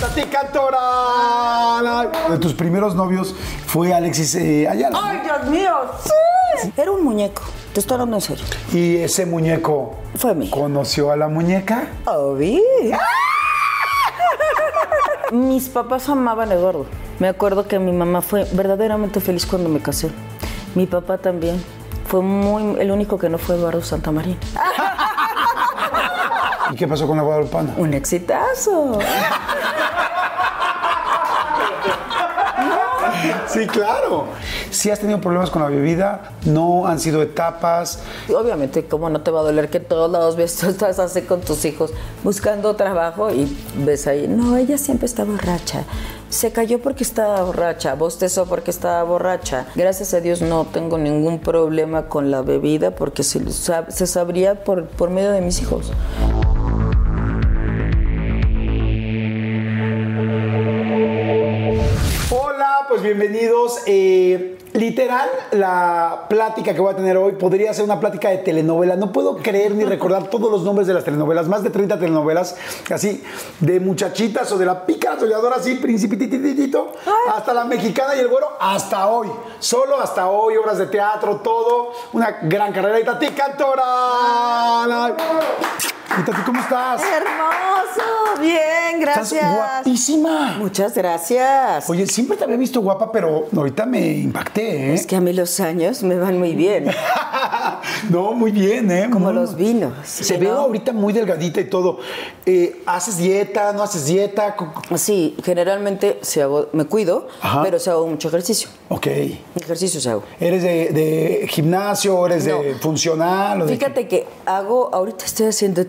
Tati Cantora. De tus primeros novios fue Alexis eh, Ayala. ¡Ay, Dios mío! ¡Sí! Era un muñeco. Te estoy hablando en serio. Y ese muñeco Fue mío. conoció a la muñeca. Obvio. Mis papás amaban a Eduardo. Me acuerdo que mi mamá fue verdaderamente feliz cuando me casé. Mi papá también. Fue muy el único que no fue Eduardo Santamaría. ¿Y qué pasó con la Guadalupana? Un exitazo. Sí, claro. Si has tenido problemas con la bebida, no han sido etapas. Obviamente, ¿cómo no te va a doler que todos lados ves, tú estás así con tus hijos buscando trabajo y ves ahí? No, ella siempre está borracha. Se cayó porque estaba borracha, bostezó porque estaba borracha. Gracias a Dios no tengo ningún problema con la bebida porque se, se sabría por, por medio de mis hijos. Bienvenidos. Eh, literal, la plática que voy a tener hoy podría ser una plática de telenovela. No puedo creer ni recordar todos los nombres de las telenovelas, más de 30 telenovelas, así, de muchachitas o de la pícara soñadora, así, principitititito, hasta la mexicana y el güero, hasta hoy. Solo hasta hoy, obras de teatro, todo. Una gran carrera. Y Tati Cantora. Y Tati, ¿cómo estás? Hermoso, bien, Estás guapísima. Muchas gracias. Oye, siempre te había visto guapa, pero ahorita me impacté, ¿eh? Es que a mí los años me van muy bien, no, muy bien, ¿eh? como los vinos. Se ¿no? ve ahorita muy delgadita y todo. Eh, ¿Haces dieta? ¿No haces dieta? Sí, generalmente hago, me cuido, Ajá. pero si hago mucho ejercicio. Ok. Ejercicio se hago. ¿Eres de, de gimnasio? ¿Eres de funcional? o de Fíjate que hago, ahorita estoy haciendo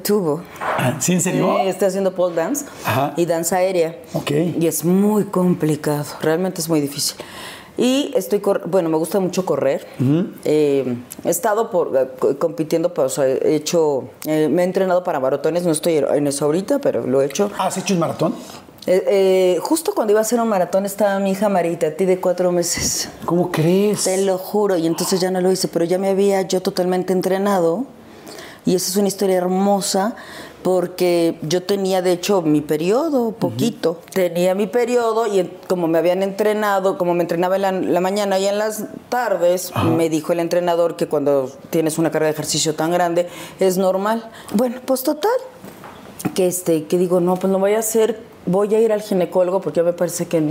Ah, ¿Sí, en serio? Estoy haciendo pole dance Ajá. y danza aérea. Ok. Y es muy complicado, realmente es muy difícil. Y estoy, bueno, me gusta mucho correr. Eh, he estado por, eh, co- compitiendo, pues, he hecho, eh, me he entrenado para maratones, no estoy en eso ahorita, pero lo he hecho. ¿Has hecho un maratón? Justo cuando iba a hacer un maratón estaba mi hija Marita, a ti de cuatro meses. ¿Cómo crees? Te lo juro, y entonces ya no lo hice, pero ya me había yo totalmente entrenado. Y esa es una historia hermosa porque yo tenía de hecho mi periodo, poquito. Tenía mi periodo y como me habían entrenado, como me entrenaba en la, la mañana y en las tardes, me dijo el entrenador que cuando tienes una carga de ejercicio tan grande es normal. Bueno, pues total, que este que digo no pues no voy a hacer voy a ir al ginecólogo porque ya me parece que,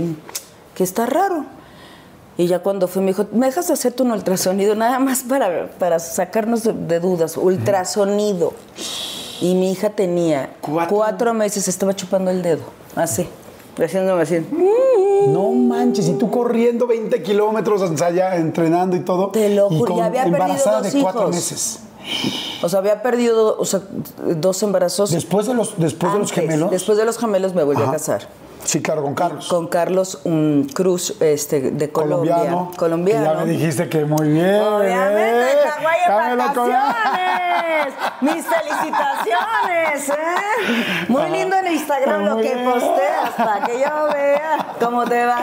que está raro y ya cuando fui me dijo me dejas de hacerte un ultrasonido nada más para, para sacarnos de, de dudas ultrasonido y mi hija tenía Cuatro. cuatro. meses estaba chupando el dedo así haciéndome así No manches, y tú corriendo 20 kilómetros sea, ya entrenando y todo. Te lo juro, con y había perdido embarazada dos de cuatro hijos. meses. o sea había perdido o sea, dos embarazos Después de los, después de los gemelos. después de los gemelos me volví Ajá. a casar Sí, claro, con Carlos. con Carlos un Cruz este, de Colombia. colombiano. Colombiano. Ya me dijiste que muy bien. Obviamente, ¿eh? Vacaciones. Mis felicitaciones, ¿eh? Muy lindo en Instagram lo que bien. posteas para que yo vea cómo te va.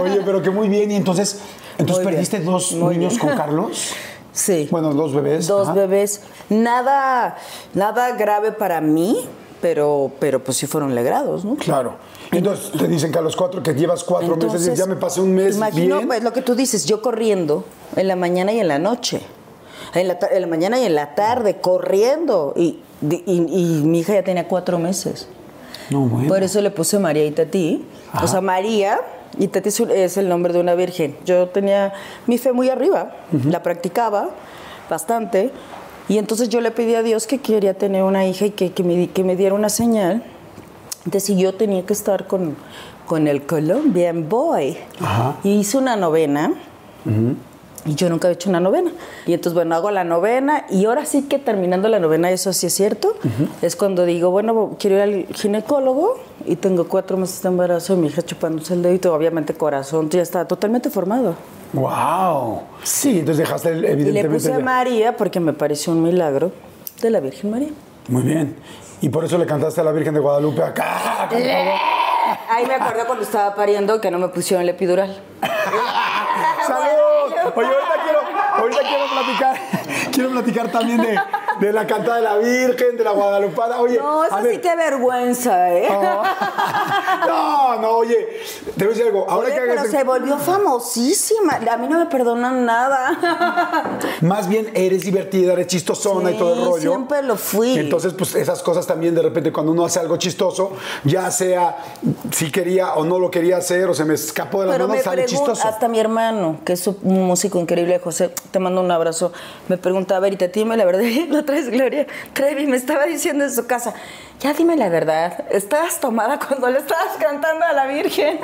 Oye, pero que muy bien. Y entonces, entonces Muy bien, perdiste dos muy niños bien. con Carlos. Sí. Bueno, dos bebés. Dos ajá. bebés. Nada, nada grave para mí, pero, pero pues sí fueron legrados, ¿no? Claro. Entonces te dicen que a los cuatro, que llevas cuatro meses, Entonces, ya me pasé un mes Imagino, bien. pues lo que tú dices, yo corriendo en la mañana y en la noche. En la, en la mañana y en la tarde, corriendo. Y, y- y mi hija ya tenía cuatro meses. No, bueno. Por eso le puse María Itatí. O sea, María es un- es el nombre de una virgen. Yo tenía mi fe muy arriba, la practicaba bastante. Y entonces yo le pedí a Dios que quería tener una hija y que, que me, que me diera una señal si yo tenía que estar con, con el Colombian Boy. Ajá. Y hice una novena. Y yo nunca había hecho una novena. Y entonces, bueno, hago la novena y ahora sí que terminando la novena, eso sí es cierto, es cuando digo, bueno, quiero ir al ginecólogo y tengo cuatro meses de embarazo y mi hija chupándose el dedito, obviamente corazón ya está totalmente formado. ¡Wow! Sí, entonces dejaste el- Y le evidentemente. puse a María porque me pareció un milagro de la Virgen María. Muy bien. Y por eso le cantaste a la Virgen de Guadalupe acá. todo. Ahí me acordé cuando estaba pariendo que no me pusieron el epidural. ¡Salud! Oye, ahorita quiero, ahorita quiero platicar, quiero platicar también de, de la cantada de la Virgen, de la Guadalupana. Oye, No, eso a sí qué vergüenza, ¿eh? no, No, no, oye, te voy a decir algo. Ahora Oye, que pero se volvió famosísima. A mí no me perdonan nada. Más bien eres divertida, eres chistosona y todo el rollo. siempre lo fui. Entonces, pues esas cosas también de repente cuando uno hace algo chistoso, ya sea si quería o no lo quería hacer o se me escapó de las Pero manos, sale chistoso. hasta mi hermano, que es un músico increíble, José, te mando un abrazo, me pregunta, a ver, y te dime la verdad, traes Gloria. Trevi, me estaba diciendo en su casa, ya dime la verdad, estabas tomada cuando le estabas cantando a la Virgen.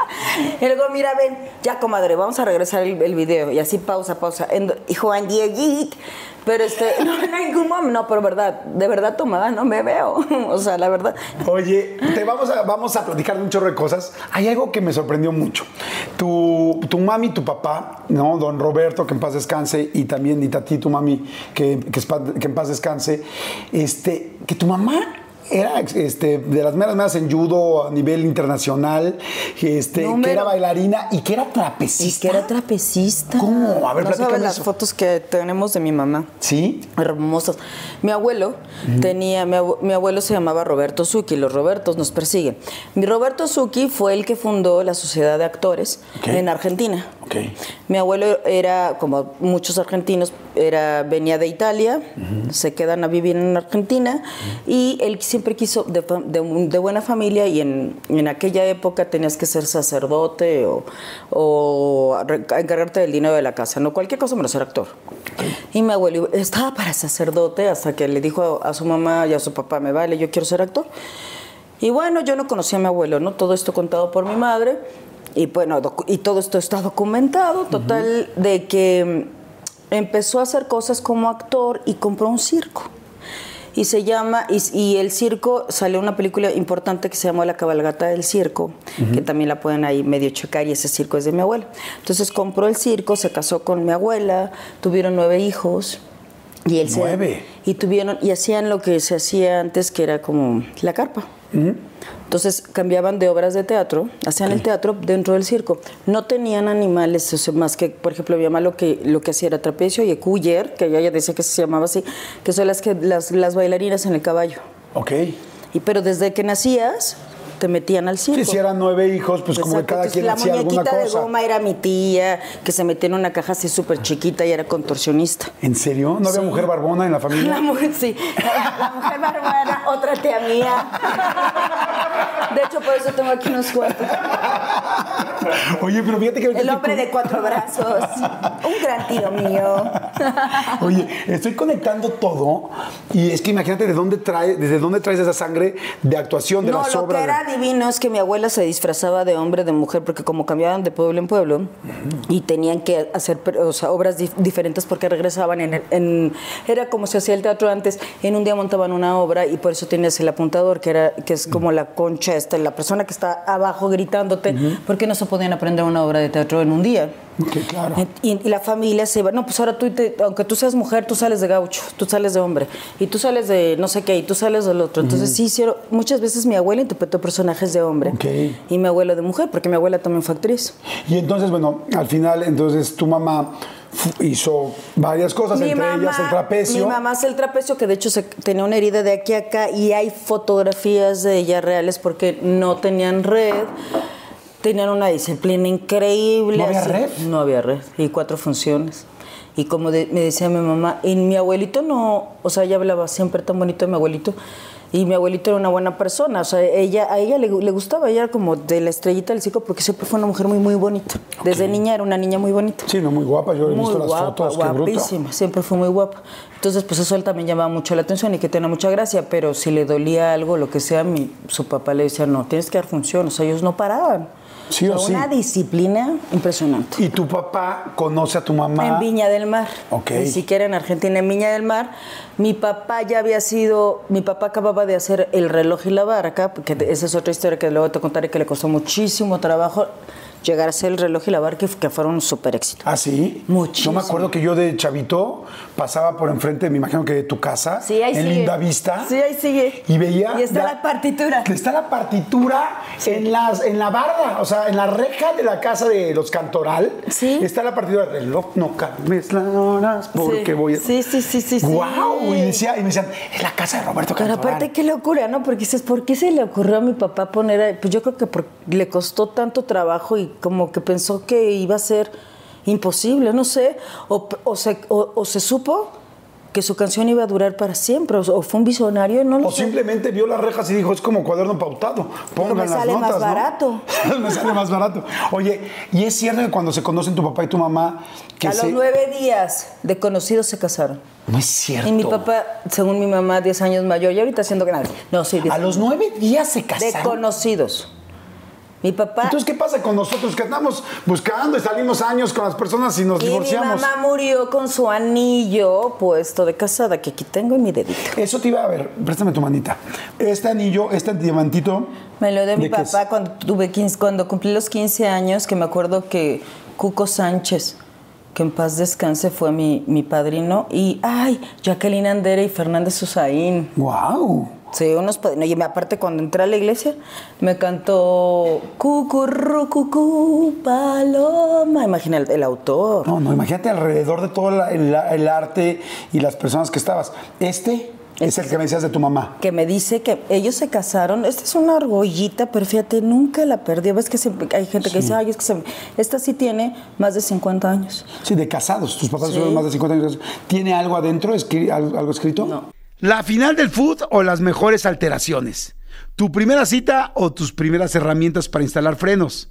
y luego, mira, ven, ya comadre, vamos a regresar el, video, y así pausa, pausa, y Juan Dieguit, pero este, no, en ningún momento, no, pero verdad, de verdad tomada no me veo, o sea, la verdad. Oye, te vamos a, vamos a platicar de un chorro de cosas. Hay algo que me sorprendió mucho. Tu, tu mami tu papá, ¿no? Don Roberto, que en paz descanse, y también Itati, tu mami, que, que en paz descanse, este, que tu mamá era este, de las meras meras en judo a nivel internacional, este, que era bailarina y que era Y trapecista. que era trapecista. ¿Cómo? A ver, no sabes las eso. fotos que tenemos de mi mamá. ¿Sí? Hermosas. Mi abuelo tenía, mi, abue- mi abuelo se llamaba Roberto Zucchi, los Robertos nos persiguen. Mi Roberto Zucchi fue el que fundó la Sociedad de Actores Ok. en Argentina. Ok. Mi abuelo era, como muchos argentinos, era, venía de Italia, se quedan a vivir en Argentina y él siempre quiso, de, de de buena familia y en, en aquella época tenías que ser sacerdote o, o encargarte del dinero de la casa, no cualquier cosa menos ser actor. Y mi abuelo estaba para sacerdote hasta que le dijo a, a su mamá y a su papá, me vale, yo quiero ser actor. Y bueno, yo no conocía a mi abuelo, ¿no? Todo esto contado por mi madre. Y bueno, y todo esto está documentado, total, de que mm, empezó a hacer cosas como actor y compró un circo. Y se llama, y, y el circo, salió una película importante que se llamó La cabalgata del circo, que también la pueden ahí medio checar, y ese circo es de mi abuela. Entonces compró el circo, se casó con mi abuela, tuvieron nueve hijos. Y él se- Nueve. y tuvieron, y hacían lo que se hacía antes, que era como la carpa. Entonces cambiaban de obras de teatro, hacían el teatro dentro del circo. No tenían animales, o sea, más que, por ejemplo, mi mamá lo que, lo que hacía era trapecio y ecuyer, que ella decía que se llamaba así, que son las, que, las, las bailarinas en el caballo. Ok. Y, pero desde que nacías, te metían al circo. Sí, si eran nueve hijos, pues como que cada entonces, quien la hacía alguna muñequita de cosa. goma era mi tía, que se metía en una caja así súper chiquita y era contorsionista. ¿En serio? ¿No había Sí. mujer barbona en la familia? La mujer, sí. La mujer barbara, otra tía mía. De hecho, por eso tengo aquí unos cuantos. Oye, pero fíjate que... El hombre de cuatro brazos. Un gran tío mío. Oye, estoy conectando todo y es que imagínate de dónde trae, desde dónde traes esa sangre de actuación de No, las lo obras. que era divino es que mi abuela se disfrazaba de hombre, de mujer, porque como cambiaban de pueblo en pueblo y tenían que hacer o sea, obras dif- diferentes porque regresaban en, el- en- Era como se hacía el teatro antes, en un día montaban una obra y por eso tenías el apuntador, que, era, que es como la concha, esta, la persona que está abajo gritándote, porque no se podían aprender una obra de teatro en un día. Claro. Y, y la familia se va, no, pues ahora tú, te- aunque tú seas mujer, tú sales de gaucho, tú sales de hombre, y tú sales de no sé qué, y tú sales del otro. Entonces sí hicieron, muchas veces mi abuela interpretó personajes de hombre Ok. y mi abuelo de mujer, porque mi abuela también fue actriz. Y entonces, bueno, al final, entonces tu mamá hizo varias cosas, entre ellas el trapecio. Mi mamá hace el trapecio, que de hecho se, tenía una herida de aquí a acá, y hay fotografías de ella reales porque no tenían red. Tenían una disciplina increíble. ¿No había así. red? No había red. Y cuatro funciones. Y como de- me decía mi mamá, y mi abuelito no, o sea, ella hablaba siempre tan bonito de mi abuelito. Y mi abuelito era una buena persona, o sea, ella, a ella le, le gustaba, ella era como de la estrellita del circo porque siempre fue una mujer muy, muy bonita. Desde niña era una niña muy bonita. Sí, no, muy guapa. Yo he Muy visto las guapa, fotos, qué bruta. guapísima, siempre fue muy guapa. Entonces, pues eso él también llamaba mucho la atención y que tenía mucha gracia, pero si le dolía algo, lo que sea, mi, su papá le decía, no, tienes que dar función, o sea, ellos no paraban. Sí o sí. Una disciplina impresionante. Y tu papá conoce a tu mamá. En Viña del Mar. Ok. Ni siquiera en Argentina, en Viña del Mar. Mi papá ya había sido, mi papá acababa de hacer El reloj y la barca, porque esa es otra historia que luego te contaré que le costó muchísimo trabajo. Llegar a ser el reloj y la barca que fueron un súper éxito. ¿Ah, sí? Muchísimo. Yo me acuerdo que yo de chavito pasaba por enfrente, me imagino que de tu casa, Sí, ahí en sigue. Linda Vista. Sí, ahí sigue. Y veía. Y está la partitura. Está la partitura en, las, en la barda, o sea, en la reja de la casa de los Cantoral. Sí. Está la partitura del reloj, no cambies las horas porque Sí. voy a. Sí, sí, sí, sí. ¡Wow! Y, decía, y me decían, es la casa de Roberto Pero Cantoral. aparte, qué locura, ¿no? Porque dices, ¿por qué se le ocurrió a mi papá poner ahí? Pues yo creo que por- le costó tanto trabajo y como que pensó que iba a ser imposible, no sé. O, o se, o- o se supo que su canción iba a durar para siempre, o, fue un visionario, no lo O sé. simplemente vio las rejas y dijo, es como cuaderno pautado. Pongan me las sale más notas, ¿no?". barato. me sale más barato. Oye, ¿y es cierto que cuando se conocen tu papá y tu mamá, que a se... los nueve días de conocidos se casaron. No es cierto. Y mi papá, según mi mamá, 10 años mayor, y ahorita haciendo grande. No, sí, 10 A los nueve días se De casaron. conocidos. Mi papá. Entonces, ¿qué pasa con nosotros que andamos buscando y salimos años con las personas y nos y mi divorciamos? mamá murió con su anillo puesto de casada, que aquí tengo en mi dedito. Eso te iba a ver, préstame tu manita. Este anillo, este diamantito. Me lo dio mi papá cuando tuve 15, cuando cumplí los 15 años, que me acuerdo que Cuco Sánchez, que en paz descanse, fue mi, mi padrino. Y, ay, Jacqueline Andere y Fernández Susaín. ¡Wow! Sí, unos padrinos. Y aparte, cuando entré a la iglesia, me cantó Cucurru, cucú, paloma. Imagina el, el autor. No, no, imagínate alrededor de todo la- el, el arte y las personas que estabas. Este es el que me decías de tu mamá. que me dice que ellos se casaron. Esta es una argollita, pero fíjate, nunca la perdió. Ves que hay gente que dice, ay, es que se... esta sí tiene más de 50 años. Sí, de casados. Tus papás Sí. son más de 50 años. ¿Tiene algo adentro? escri- algo escrito? No. ¿La final del food o las mejores alteraciones? ¿Tu primera cita o tus primeras herramientas para instalar frenos?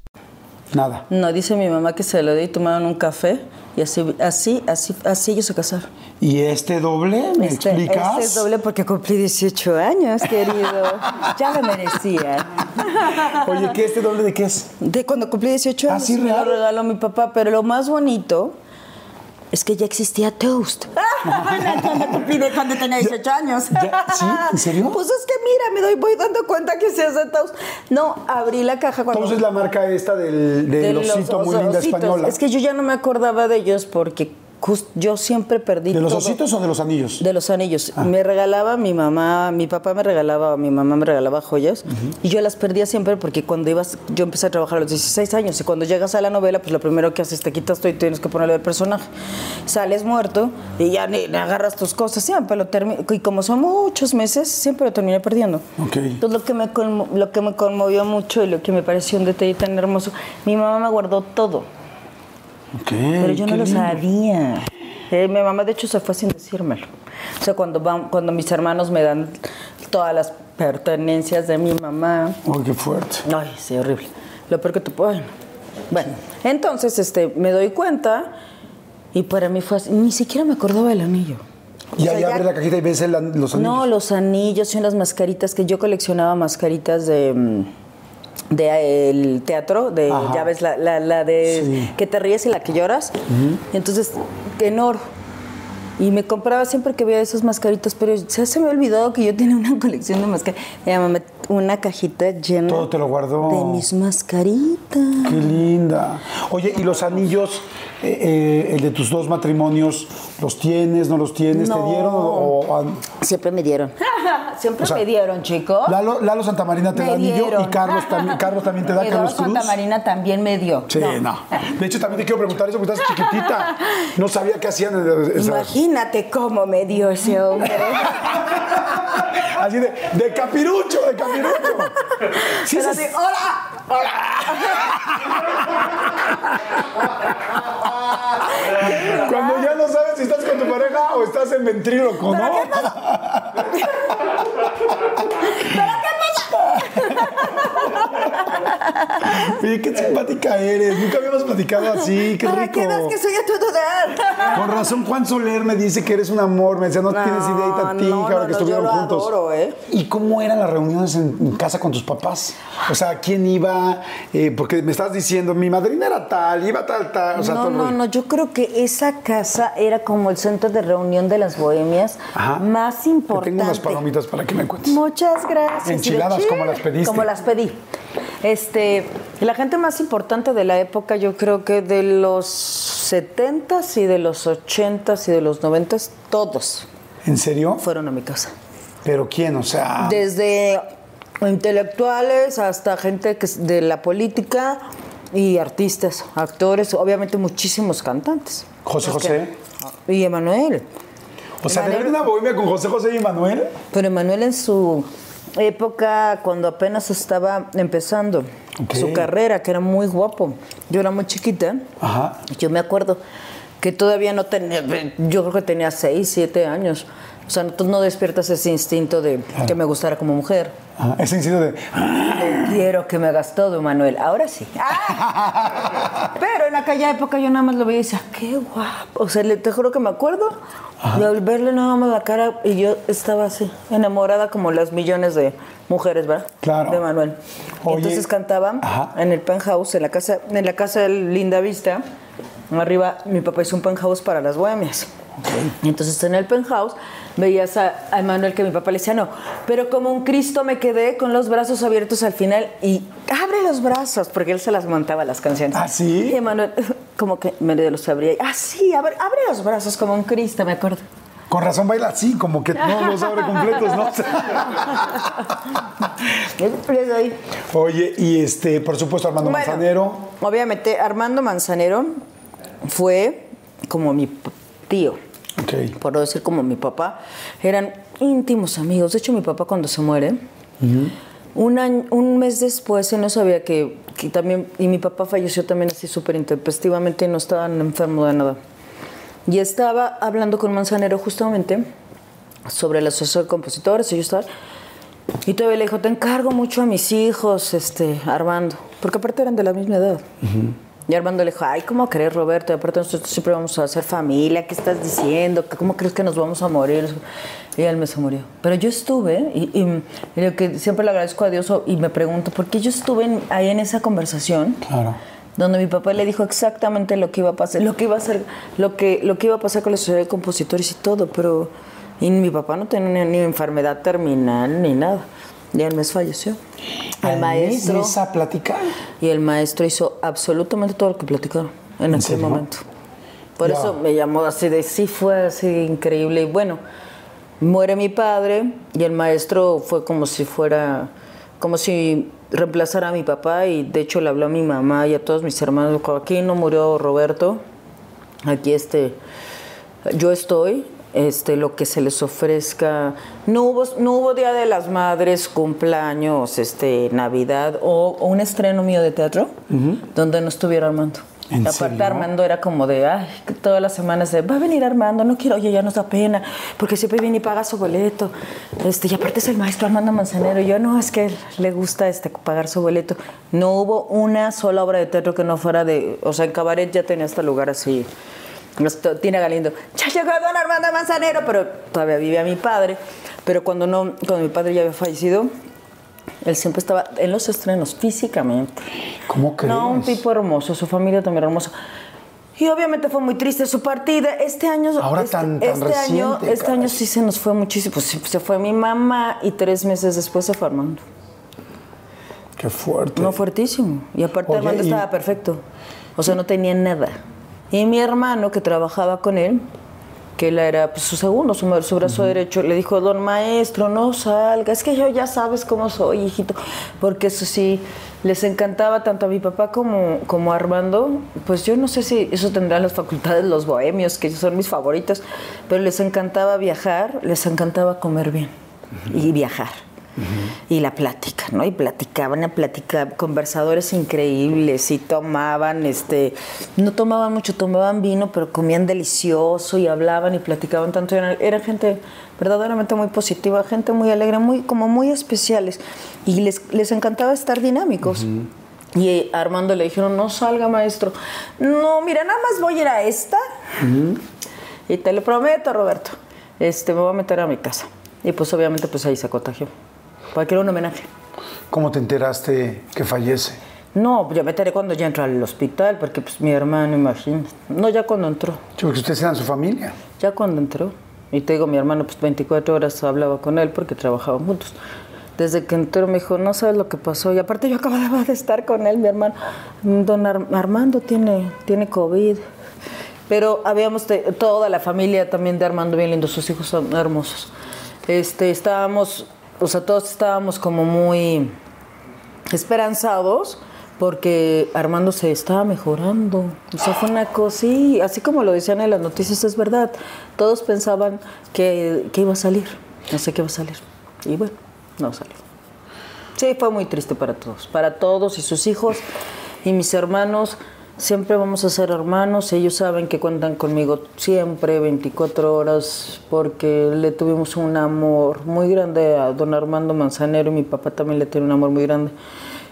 Nada. No, dice mi mamá que se lo dio y tomaron un café y así, así, así, así ellos se casaron. ¿Y este doble? ¿Me Este, explicas? este es doble porque cumplí 18 años, querido. Ya lo merecía. Oye, ¿qué este doble de qué es? De cuando cumplí 18 ¿Ah, años sí, me real? lo regaló mi papá, pero lo más bonito es que ya existía Toast. cuando, cuando tenía 18 años. ya, ¿sí? ¿En serio? Pues es que mira, me doy, voy dando cuenta que se hace Toast. No, abrí la caja cuando... Entonces la marca esta del, del de los osito muy linda ositos. española. Es que yo ya no me acordaba de ellos porque jus- yo siempre perdí ¿De los todo. ositos o de los anillos? De los anillos. Me regalaba mi mamá, mi papá me regalaba, mi mamá me regalaba joyas y yo las perdía siempre porque cuando ibas, yo empecé a trabajar a los 16 años y cuando llegas a la novela, pues lo primero que haces te quitas todo y tienes que ponerle el personaje. Sales muerto y ya ni, ni agarras tus cosas, siempre lo termino. Y como son muchos meses, siempre lo terminé perdiendo. Ok. Entonces lo que, me lo que me conmovió mucho y lo que me pareció un detalle tan hermoso, mi mamá me guardó todo. Ok, Pero yo no lo lindo. sabía. Eh, mi mamá, de hecho, se fue sin decírmelo. O sea, cuando, van, cuando mis hermanos me dan todas las pertenencias de mi mamá. Ay, qué fuerte. Ay, sí, horrible. Lo peor que te puedo. Bueno, entonces este, me doy cuenta y para mí fue así. Ni siquiera me acordaba del anillo. Y ahí abres la cajita y ves el- los anillos. No, los anillos y unas mascaritas que yo coleccionaba mascaritas de mm, de el teatro, de Ajá. ya ves la, la, la de Sí. que te ríes y la que lloras. Entonces en oro. Y me compraba siempre que veía esas mascaritas, pero ya se me olvidó que yo tenía una colección de mascaritas. Mi mamá me- una cajita llena Todo te lo guardó. de mis mascaritas. Qué linda. Oye, ¿y los anillos, eh, eh, el de tus dos matrimonios, los tienes, no los tienes? ¿Te dieron o, o an- Siempre me dieron. Siempre O sea, me dieron, chicos. Lalo, Lalo Santamarina te Me da anillo dieron. y Carlos también, Carlos también te da Eduardo Carlos Cruz? Santa Marina también me dio. Sí, no. De hecho, también te quiero preguntar eso porque estás chiquitita. No sabía qué hacían. Imagínate cómo me dio ese hombre. así de, de capirucho, de capirucho. Sí, Pero así, ¡Hola! Cuando ya no sabes si estás con tu pareja o estás en ventríloco, ¿no? Oye, qué simpática eres. Nunca habíamos platicado así. Qué ¿Para rico. qué que soy a dar? Con razón, Juan Soler me dice que eres un amor. Me decía, no, tienes idea y tan no, ahora no, que estuvieron yo lo juntos. adoro, ¿eh? ¿Y cómo eran las reuniones en, casa con tus papás? O sea, ¿quién iba? Eh, porque me estás diciendo, mi madrina era tal, iba tal, tal. O sea, no, todo no, no, yo creo que esa casa era como el centro de reunión de las bohemias Ajá. más Te importante. tengo unas palomitas para que me cuentes. Muchas gracias. Enchiladas, como las pediste. Como las pedí. Este, la gente más importante de la época, yo creo que de los 70s y de los 80s y de los 90s, todos ¿En serio? fueron a mi casa. ¿Pero quién? O sea... Desde intelectuales hasta gente que de la política y artistas, actores, obviamente muchísimos cantantes. José que- José. Y Emanuel. O sea, Emanuel- ¿tener una bohemia con José José y Manuel? Pero Emanuel en su época, cuando apenas estaba empezando su carrera, que era muy guapo. Yo era muy chiquita. Ajá. Yo me acuerdo que todavía no tenía, yo creo que tenía 6, 7 años. O sea, tú no despiertas ese instinto de que me gustara como mujer. Ajá. Ese inciso de... Quiero que me hagas todo, Manuel. Ahora sí. Pero en aquella época yo nada más lo veía y decía, qué guapo. O sea, te juro que me acuerdo de al verle nada más la cara y yo estaba así, enamorada como las millones de mujeres, ¿verdad? Claro. De Manuel. Y Oye. entonces cantaba Ajá. en el penthouse, en la casa, en la casa de Linda Vista. Arriba mi papá hizo un penthouse para las bohemias. Y entonces en el penthouse veías a, a Emanuel que mi papá le decía no, pero como un Cristo me quedé con los brazos abiertos al final y abre los brazos, porque él se las montaba las canciones. ¿Ah, sí? Y Emanuel como que me los abría. Ah, sí, abre, abre los brazos como un Cristo, me acuerdo. Con razón baila así, como que no los abre completos, ¿no? Oye, y este, por supuesto, Armando Bueno, Manzanero. Obviamente, Armando Manzanero fue como mi tío. Ok. por no decir como mi papá, eran íntimos amigos. De hecho, mi papá cuando se muere, un, año- un mes después, él no sabía que, que también, y mi papá falleció también así súper intempestivamente, no estaba enfermo de nada. Y estaba hablando con Manzanero justamente sobre la asociación de compositores, y yo estaba... Y todavía le dijo, te encargo mucho a mis hijos, este, Armando, porque aparte eran de la misma edad. Y Armando le dijo, ay, ¿cómo crees, Roberto? Y aparte nosotros siempre vamos a hacer familia, ¿qué estás diciendo? ¿Cómo crees que nos vamos a morir? Y él me se murió. Pero yo estuve, y, y- y lo que siempre le agradezco a Dios, y me pregunto, ¿por qué yo estuve en- ahí en esa conversación? Claro. donde mi papá le dijo exactamente lo que iba a pasar, lo que iba a hacer, lo que, lo que iba a pasar con la sociedad de compositores y todo, pero y mi papá no tenía ni enfermedad terminal ni nada. Y el mes falleció. El Al mes maestro de esa plática. y el maestro hizo absolutamente todo lo que platicaron en aquel serio? momento. Por eso me llamó así de sí fue así increíble y bueno, muere mi padre y el maestro fue como si fuera como si reemplazara a mi papá y de hecho le habló a mi mamá y a todos mis hermanos, aquí no murió Roberto, aquí este yo estoy, este, lo que se les ofrezca. No hubo, no hubo Día de las Madres, cumpleaños, este, Navidad o, o un estreno mío de teatro donde no estuviera Armando. ¿En Aparte serio? Armando era como de, ay, todas las semanas de, va a venir Armando, no quiero, oye, ya nos da pena, porque siempre viene y paga su boleto. Este, y aparte es el maestro Armando Manzanero, y yo no, es que le gusta este, pagar su boleto. No hubo una sola obra de teatro que no fuera de, o sea, en Cabaret ya tenía este lugar así Tina Galindo, ya llegó don Armando Manzanero, pero todavía vivía mi padre. Pero cuando, no, cuando mi padre ya había fallecido, él siempre estaba en los estrenos físicamente. ¿Cómo crees? No, un tipo hermoso, su familia también hermosa. Y obviamente fue muy triste su partida. Este año, Ahora este, tan- tan este año, reciente, este caray. año sí se nos fue muchísimo. Pues se fue mi mamá y tres meses después se fue Armando. Qué fuerte. No, fuertísimo. Y aparte Oye, Armando y- estaba perfecto. O sea, no tenía nada. Y mi hermano que trabajaba con él, que él era pues, su segundo, su, su brazo derecho, le dijo, don maestro, no salga, es que yo ya sabes cómo soy, hijito. Porque eso sí, les encantaba tanto a mi papá como, como a Armando. Pues yo no sé si eso tendrá las facultades los bohemios, que son mis favoritos, pero les encantaba viajar, les encantaba comer bien y viajar. Y la plática, ¿no? Y platicaban, a platicar, conversadores increíbles y tomaban, este, no tomaban mucho, tomaban vino, pero comían delicioso y hablaban y platicaban tanto. Era, era gente verdaderamente muy positiva, gente muy alegre, muy, como muy especiales. Y les, les encantaba estar dinámicos. Y a Armando le dijeron, no salga maestro. No, mira, nada más voy a ir a esta. Y te lo prometo, Roberto, este, me voy a meter a mi casa. Y pues obviamente pues ahí se contagió. Porque era un homenaje. ¿Cómo te enteraste que fallece? No, yo me enteré cuando ya entró al hospital, porque pues mi hermano, imagínate. No, ya cuando entró. Porque ustedes eran su familia. Ya cuando entró. Y te digo, mi hermano pues 24 horas hablaba con él porque trabajaban juntos. Desde que entró me dijo, no sabes lo que pasó. Y aparte yo acababa de estar con él, mi hermano. Don Ar- Armando tiene, tiene COVID. Pero habíamos toda la familia también de Armando bien lindo, sus hijos son hermosos. Este, estábamos, o sea, todos estábamos como muy esperanzados porque Armando se estaba mejorando. O sea, fue una cosa, sí, así como lo decían en las noticias, es verdad. Todos pensaban que, que iba a salir, no sé qué iba a salir. Y bueno, no salió. Sí, fue muy triste para todos, para todos y sus hijos y mis hermanos. Siempre vamos a ser hermanos, ellos saben que cuentan conmigo siempre, 24 horas, porque le tuvimos un amor muy grande a don Armando Manzanero y mi papá también le tiene un amor muy grande.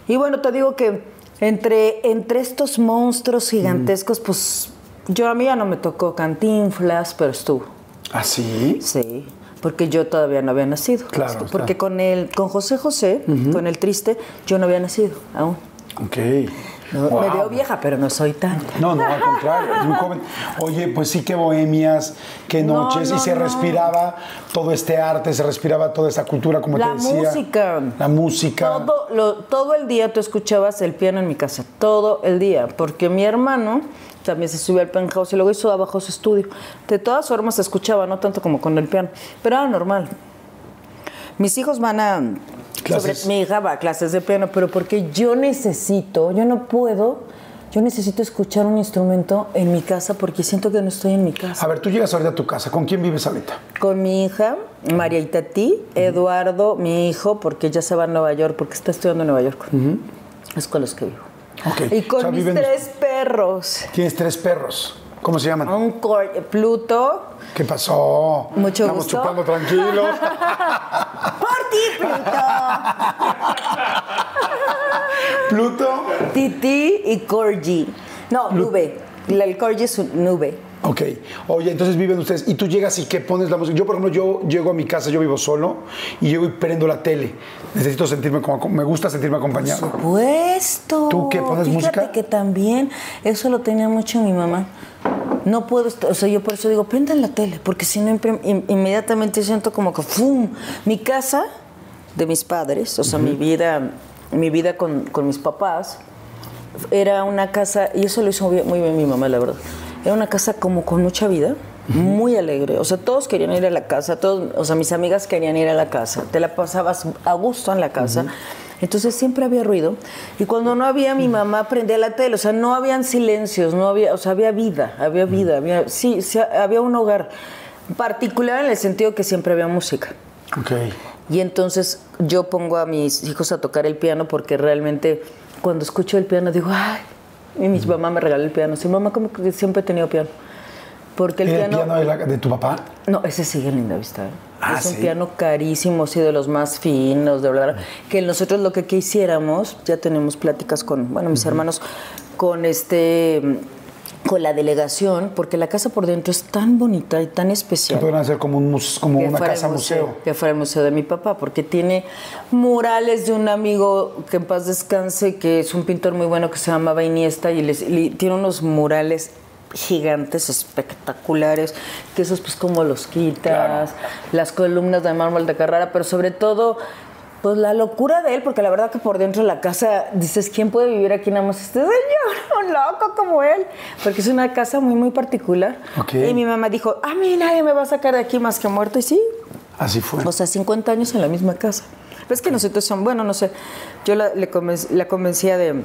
Y bueno, te digo que entre, entre estos monstruos gigantescos, pues yo a mí ya no me tocó cantinflas, pero estuvo. ¿Ah, sí? Sí, porque yo todavía no había nacido. Claro, Porque está. con el, con José José, con el triste, yo no había nacido aún. Ok. No, Me veo vieja, pero no soy tan. No, no, al contrario, es muy joven. Oye, pues sí, qué bohemias, qué No, noches, y se respiraba todo este arte, se respiraba toda esa cultura, como La te decía. música. La música. Todo, lo- todo el día tú escuchabas el piano en mi casa, todo el día, porque mi hermano también se subió al penthouse y luego hizo abajo su estudio. De todas formas se escuchaba, no tanto como con el piano, pero era normal. Mis hijos van a... Sobre- mi hija va a clases de piano, pero porque yo necesito, yo no puedo, yo necesito escuchar un instrumento en mi casa porque siento que no estoy en mi casa. A ver, tú llegas ahorita a tu casa, ¿con quién vives ahorita? Con mi hija, María Itatí, Eduardo, mi hijo, porque ella se va a Nueva York, porque está estudiando en Nueva York. Es con los que vivo. Y con O sea, mis viven- tres perros. Tienes tres perros. ¿Cómo se llaman? Un cor- Pluto. ¿Qué pasó? Mucho Estamos gusto. chupando tranquilos. ¡Por ti, Pluto! Pluto. Titi y Corgi. No, nube. La- El Corgi es un nube. Ok. Oye, entonces viven ustedes. Y tú llegas y ¿qué pones la música? Yo, por ejemplo, yo llego a mi casa, yo vivo solo y llego y prendo la tele. Necesito sentirme como... Me gusta sentirme acompañado. Supuesto. ¿Tú qué, pones Fíjate música? que también eso lo tenía mucho mi mamá. No puedo, est- o sea, yo por eso digo, prendan la tele, porque si no inmediatamente siento como que ¡fum! Mi casa de mis padres, o sea, mi vida, mi vida con, con mis papás, era una casa, y eso lo hizo muy bien, muy bien mi mamá, la verdad. Era una casa como con mucha vida, muy alegre. O sea, todos querían ir a la casa, todos, o sea, mis amigas querían ir a la casa. Te la pasabas a gusto en la casa. Entonces siempre había ruido. Y cuando no había, mi mamá prendía la tele. O sea, no habían silencios, no había, o sea, había vida, había vida, había, sí, sí, había un hogar particular en el sentido que siempre había música. Ok. Y entonces yo pongo a mis hijos a tocar el piano porque realmente cuando escucho el piano digo, ay, y mi mamá me regaló el piano. Sí, mamá como que siempre he tenido piano. Porque el ¿El piano... piano de, la- de tu papá? No, ese sigue en Linda Vista. ¿eh? Ah, es un ¿sí? piano carísimo, sí, de los más finos, de verdad. Que nosotros lo que quisiéramos, ya tenemos pláticas con, bueno, mis hermanos, con este con la delegación, porque la casa por dentro es tan bonita y tan Que especial. podrían ser como, un mus- como que una casa museo. Que fuera el museo de mi papá, porque tiene murales de un amigo que en paz descanse, que es un pintor muy bueno que se llamaba Iniesta, y les- y tiene unos murales gigantes, espectaculares, que esos pues como los quitas, las columnas de mármol de Carrara, pero sobre todo pues la locura de él, porque la verdad que por dentro de la casa dices, ¿quién puede vivir aquí nada más este señor? Un loco como él. Porque es una casa muy, muy particular. Y mi mamá dijo, a mí nadie me va a sacar de aquí más que muerto. Y sí, Así fue. o sea, 50 años en la misma casa. Pues que nosotros son, bueno, no sé, yo la, le la convencía de,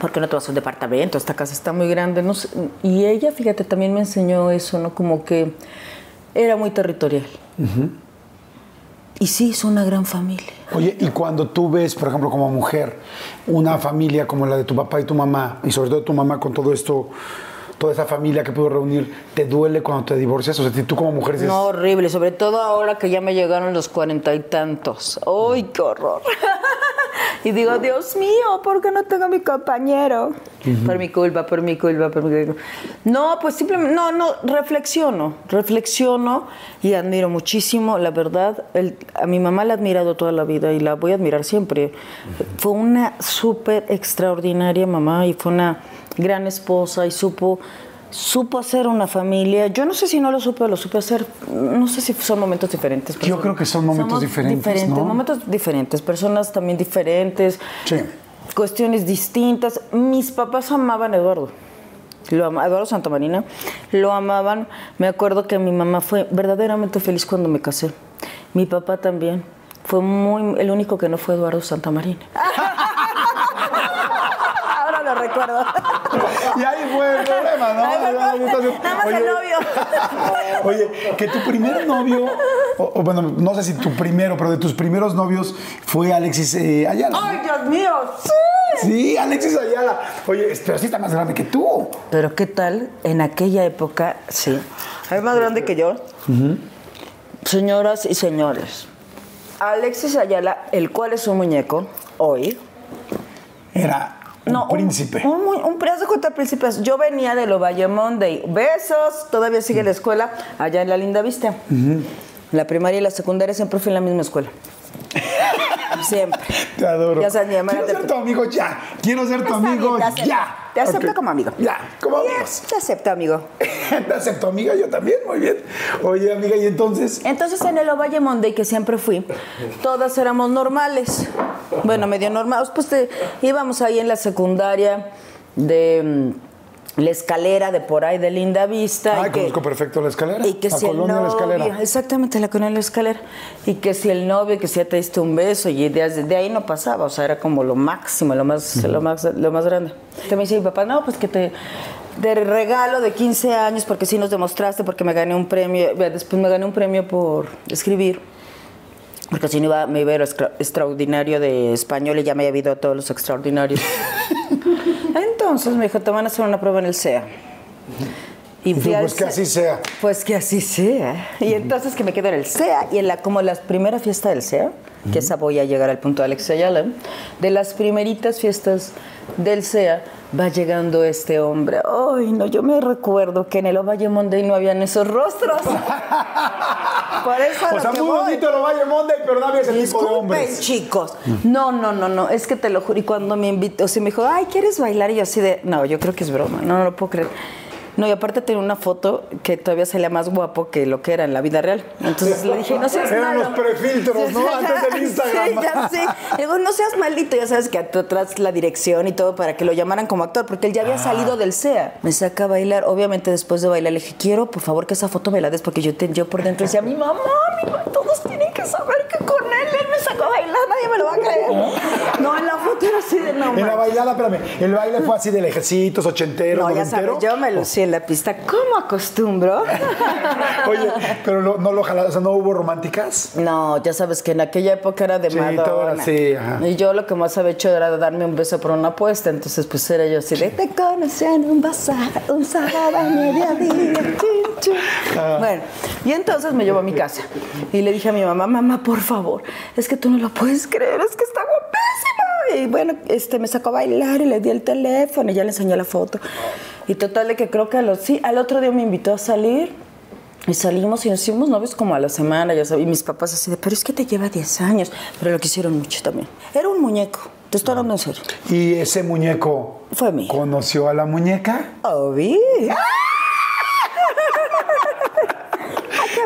¿por qué no te vas a un departamento? Esta casa está muy grande. No sé. Y ella, fíjate, también me enseñó eso, ¿no? Como que era muy territorial. Y sí, es una gran familia. Oye, y cuando tú ves, por ejemplo, como mujer, una familia como la de tu papá y tu mamá, y sobre todo tu mamá con todo esto, toda esa familia que pudo reunir, ¿te duele cuando te divorcias? O sea, tú como mujer dices, No, horrible, sobre todo ahora que ya me llegaron los cuarenta y tantos. ¡Ay, qué horror! y digo, Dios mío, ¿por qué no tengo a mi compañero? Por mi culpa, por mi culpa, por mi culpa. No, pues simplemente, no, no, reflexiono, reflexiono y admiro muchísimo, la verdad. el- a mi mamá la he admirado toda la vida y la voy a admirar siempre. Fue una súper extraordinaria mamá y fue una gran esposa y supo supo hacer una familia. Yo no sé si no lo supe o lo supe hacer. No sé si son momentos diferentes. Yo creo que son momentos Somos diferentes, ¿no? Momentos diferentes, personas también diferentes, Sí. cuestiones distintas. Mis papás amaban a Eduardo. Lo ama- a Eduardo Santamarina, lo amaban. Me acuerdo que mi mamá fue verdaderamente feliz cuando me casé. Mi papá también. Fue muy el único que no fue Eduardo Santamarina. Ahora lo recuerdo. Y ahí fue el problema, ¿no? Nada más el novio. Oye, que tu primer novio, o, o bueno, no sé si tu primero, pero de tus primeros novios fue Alexis eh, Ayala. ¿no? ¡Ay, Dios mío! ¡Sí! Sí, Alexis Ayala. Oye, pero sí está más grande que tú. Pero ¿qué tal en aquella época? Sí. Es más grande que yo. Señoras y señores, Alexis Ayala, el cual es un muñeco, hoy. Era un príncipe. Un, un, un príncipe contra príncipes. Yo venía de Ovalle Monday. Besos, todavía sigue la escuela allá en la Linda Vista. La primaria y la secundaria siempre fui en la misma escuela. Siempre. Te adoro. Ya sabes, mi mamá Quiero ser tu amigo ya. Quiero ser tu bien, amigo te ya. Te acepto como amigo. Ya, como amigos. Te acepto, amigo. Te acepto, amiga, yo también, muy bien. Oye, amiga, y entonces. Entonces en el Ovalle Monday, que siempre fui, todas éramos normales. Bueno, medio normales. Pues te- íbamos ahí en la secundaria de mm, la escalera de por ahí de Linda Vista. Ay, y que- conozco perfecto la escalera. y que la si el colonia de la novio, escalera. exactamente la colonia de la escalera, y que si el novio, que si ya te diste un beso, y de, de ahí no pasaba, o sea, era como lo máximo, lo más, lo más, lo más grande. Te me dice mi papá, no, pues que te de regalo de 15 años, porque sí nos demostraste, porque me gané un premio, después me gané un premio por escribir. Porque si no iba, me iba a ir a extraordinario de español y ya me había ido a todos los extraordinarios. Entonces me dijo, te van a hacer una prueba en el CEA. Y Y tú, pues que así sea. Pues que así sea. Y entonces que me quedo en el CEA y en la como la primera fiesta del CEA, que esa voy a llegar al punto de Alex Ayala, de las primeritas fiestas del CEA va llegando este hombre. Ay, no, yo me recuerdo que en el Ovalle Monday no habían esos rostros. Por eso a O sea, muy voy. bonito lo Valle Monday, pero no había ese tipo de Disculpen, hombres. chicos. No, no, no, no. Es que te lo juro. Y cuando me invitó, o sea, me dijo, ay, ¿quieres bailar? Y yo así de, no, yo creo que es broma. No, no lo puedo creer. No, y aparte tenía una foto que todavía salía más guapo que lo que era en la vida real. Entonces le dije, no seas Eran malo. los prefiltros, ¿no? Antes del Instagram. Sí, ya sé. Le digo, no seas malito. Ya sabes que atrás la dirección y todo para que lo llamaran como actor, porque él ya Ah. había salido del CEA. Me saca a bailar. Obviamente después de bailar le dije, quiero, por favor, que esa foto me la des, porque yo, te, yo por dentro decía, mi mamá, mi mamá, todos tienen que saber que con él él me sacó a bailar, nadie me lo va a creer. No, en la foto era así de no. En la bailada, espérame, el baile fue así de lejecitos, ochenteros, No, ya sabes, yo me lucí en la pista. ¿Cómo acostumbro? Oye, pero lo- no lo jalaste, o sea, no hubo románticas. No, ya sabes que en aquella época era de Sí, Madonna. todo era así, ajá. Y yo lo que más había hecho era darme un beso por una apuesta. Entonces, pues era yo así de te conocí en un bazar, un sábado a mediodía. chin, chin". Ah. Bueno, y entonces me llevó a mi casa. Y le dije a mi mamá, mamá, por favor, es que tú no lo puedes creer, es que está guapísimo. Y bueno, este, me sacó a bailar y le di el teléfono y ya le enseñé la foto. Y total de que creo que a los, sí, al otro día me invitó a salir y salimos y nos hicimos novios como a la semana, ya sabes, y mis papás así de, pero es que te lleva 10 años, pero lo quisieron mucho también. Era un muñeco, te estoy hablando en serio. ¿Y ese muñeco Fue mío. conoció a la muñeca? Obi. ¿Qué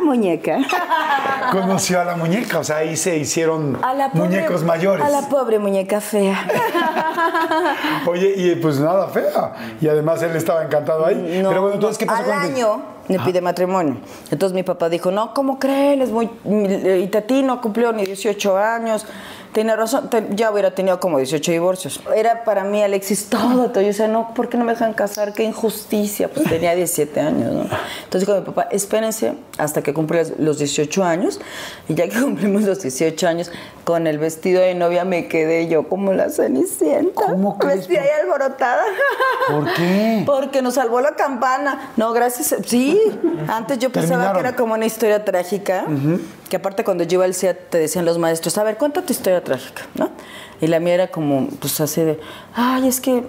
muñeca? Conoció a la muñeca, o sea, ahí se hicieron A la pobre- muñecos mayores. A la pobre muñeca fea. Oye, y pues nada fea. Y además él estaba encantado ahí. No, Pero bueno, entonces, ¿qué pasó al con año me pide matrimonio. Entonces mi papá dijo, no, ¿cómo creen? Es muy... Y Tati no cumplió ni 18 años. Tiene razón, ya hubiera tenido como 18 divorcios. Era para mí, Alexis, todo. todo. Yo decía, no, ¿por qué no me dejan casar? Qué injusticia. Pues tenía 17 años, ¿no? Entonces dijo mi papá, espérense hasta que cumpla los 18 años. Y ya que cumplimos los 18 años, con el vestido de novia me quedé yo como la cenicienta. ¿Cómo crees? Vestida y alborotada. ¿Por qué? Porque nos salvó la campana. No, gracias. Sí, antes yo pensaba Terminaron. que era como una historia trágica. Que aparte cuando yo iba al CEA te decían los maestros, a ver, cuenta tu historia trágica, ¿no? Y la mía era como, pues así de, ay, es que,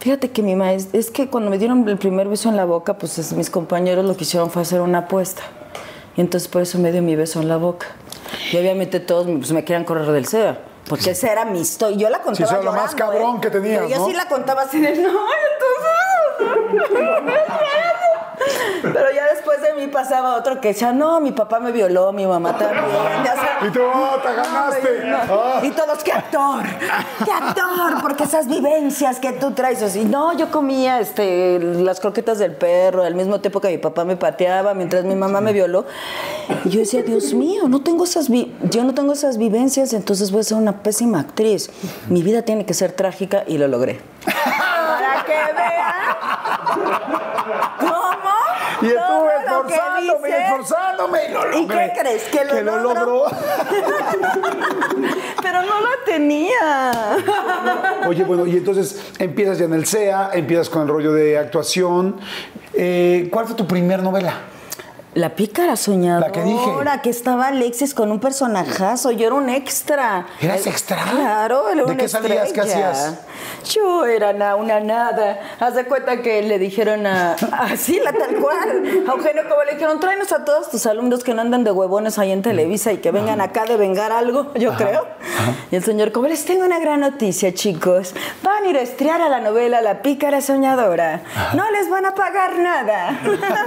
fíjate que mi maestro, es que cuando me dieron el primer beso en la boca, pues es- mis compañeros lo que hicieron fue hacer una apuesta. Y entonces por eso me dio mi beso en la boca. Y obviamente todos pues, me querían correr del CEA. Porque esa era mi historia. Yo la contaba eso era lo más llorando, cabrón ¿eh? que tenías, Pero yo ¿no? sí la contaba así de, no, entonces... Pero ya después de mí pasaba otro que decía, no, mi papá me violó, mi mamá también. Ya sabes. Y tú, oh, te ganaste. No, Ah. Y todos, qué actor, qué actor, porque esas vivencias que tú traes. Así, no, yo comía este, las croquetas del perro al mismo tiempo que mi papá me pateaba mientras mi mamá me violó. Y yo decía, Dios mío, no tengo esas vi- yo no tengo esas vivencias, entonces voy a ser una pésima actriz. Mi vida tiene que ser trágica y lo logré. Para que vean cómo. Y estuve todo lo que esforzándome y dice- esforzándome y lo ¿Y logré. qué crees? Que lo, lo logró? Pero no lo tenía. Oye, bueno, y entonces empiezas ya en el CEA, empiezas con el rollo de actuación. Eh, ¿Cuál fue tu primer novela? La pícara soñadora. La que dije. que estaba Alexis con un personajazo. Yo era un extra. ¿Eras extra? Claro, era ¿De qué salías? ¿Qué hacías? Yo era na- una nada. Haz de cuenta que le dijeron a. Así, la tal cual. A Eugenio como le dijeron, tráenos a todos tus alumnos que no andan de huevones ahí en Televisa y que vengan acá de vengar algo, yo creo. Y el señor, como les tengo una gran noticia, chicos. Van a ir a estrear a la novela La pícara soñadora. No les van a pagar nada.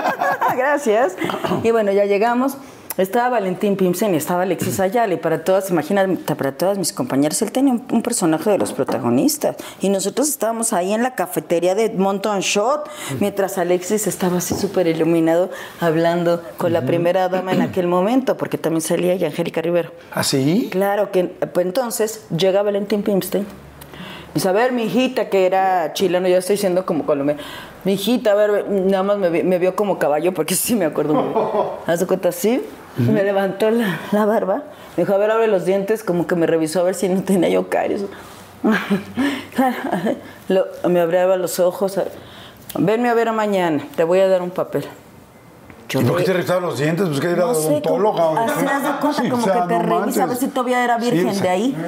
Gracias. Y bueno, ya llegamos. Estaba Valentín Pimsen y estaba Alexis Ayala. Y para todas, imagínate, para todas mis compañeras, él tenía un, un personaje de los protagonistas. Y nosotros estábamos ahí en la cafetería de Monton Shot, mientras Alexis estaba así súper iluminado, hablando con la primera dama en aquel momento, porque también salía ella, Angélica Rivero. ¿Así? Claro que pues, entonces llega Valentín Pimstein. Dice, a ver, mi hijita, que era chileno, ya estoy diciendo como colombiano. Mi hijita, a ver, nada más me, me vio como caballo, porque sí me acuerdo muy bien. Haz de cuenta me levantó la, barba, me dijo, a ver, abre los dientes, como que me revisó a ver si no tenía yo caries. Lo- me abría los ojos, venme a ver mañana, te voy a dar un papel. Yo ¿Y por qué te revisaban los dientes? Pues que era no sé, odontóloga. como, o así qué? haz de cuenta, Sí, como o sea, que te no revisa a ver si todavía era Sí, virgen de ahí.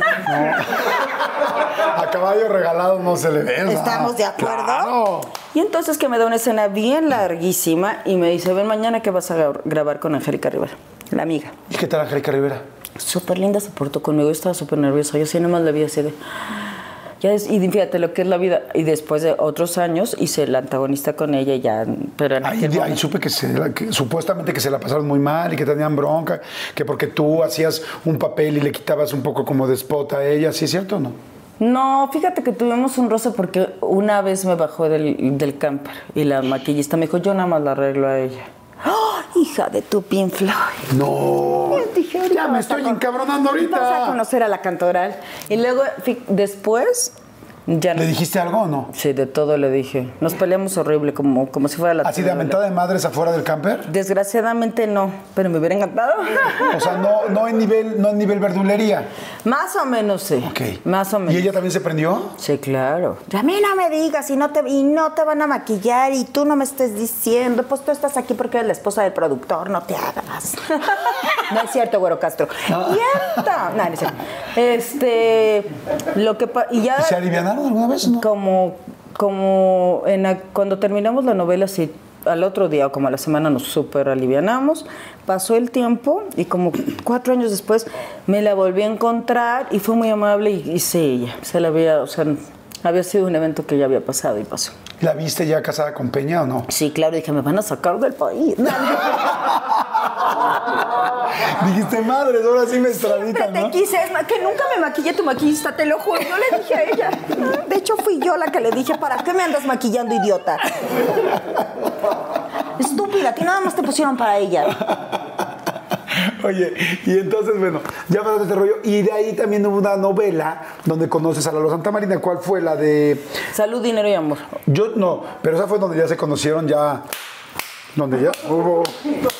A caballo regalado no se le ve. ¿Estamos de acuerdo? Claro. Y entonces que me da una escena bien larguísima y me dice, ven mañana que vas a gra- grabar con Angélica Rivera, la amiga. ¿Y qué tal Angélica Rivera? Súper linda se portó conmigo, yo estaba súper nerviosa, yo así nomás la vi así de... Ya es- y fíjate lo que es la vida. Y después de otros años hice el antagonista con ella ya, pero en Ahí, aquel ahí momento- supe que, se la- que supuestamente que se la pasaron muy mal y que tenían bronca, que porque tú hacías un papel y le quitabas un poco como de spot a ella, ¿sí es cierto o no? No, fíjate que tuvimos un roce porque una vez me bajó del, del camper y la maquillista me dijo, yo nada más la arreglo a ella. ¡Oh, hija de tu Pink Floyd! No. Dije, ya me estoy encabronando ahorita. Vas a conocer a la cantoral. Y luego, después, ya no. ¿Le dijiste algo o no? Sí, de todo le dije. Nos peleamos horrible, como, como si fuera la ¿Así de telenovela. mentada de madres afuera del camper? Desgraciadamente no, pero me hubiera encantado. O sea, no, no en nivel, no en nivel verdulería. Más o menos sí. Ok. Más o menos. ¿Y ella también se prendió? Sí, claro. A mí no me digas y no, te, y no te van a maquillar y tú no me estés diciendo, pues tú estás aquí porque eres la esposa del productor, no te hagas. no es cierto, Güero Castro. ¡Cierto! No, no es cierto. Este, lo que pa- y ya ¿Se alguna vez como como en cuando terminamos la novela, sí, al otro día o como a la semana nos súper alivianamos, pasó el tiempo y como cuatro años después me la volví a encontrar y fue muy amable y, y sí, ella, se la había, o sea, había sido un evento que ya había pasado y pasó. ¿La viste ya casada con Peña o no? Sí, claro, dije, me van a sacar del país. Dijiste, madre, ahora sí me Siempre extraditan, te ¿no? quise, es que nunca me maquillé tu maquillista, te lo juro. Yo le dije a ella. De hecho, fui yo la que le dije, ¿para qué me andas maquillando, idiota? Estúpida, a ti nada más te pusieron para ella. Oye, y entonces, bueno, ya pasaste este rollo. Y de ahí también hubo una novela donde conoces a Lalo Santa Marina. ¿Cuál fue la de.? Salud, dinero y amor. Yo no, pero esa fue donde ya se conocieron, ya. Donde ya hubo.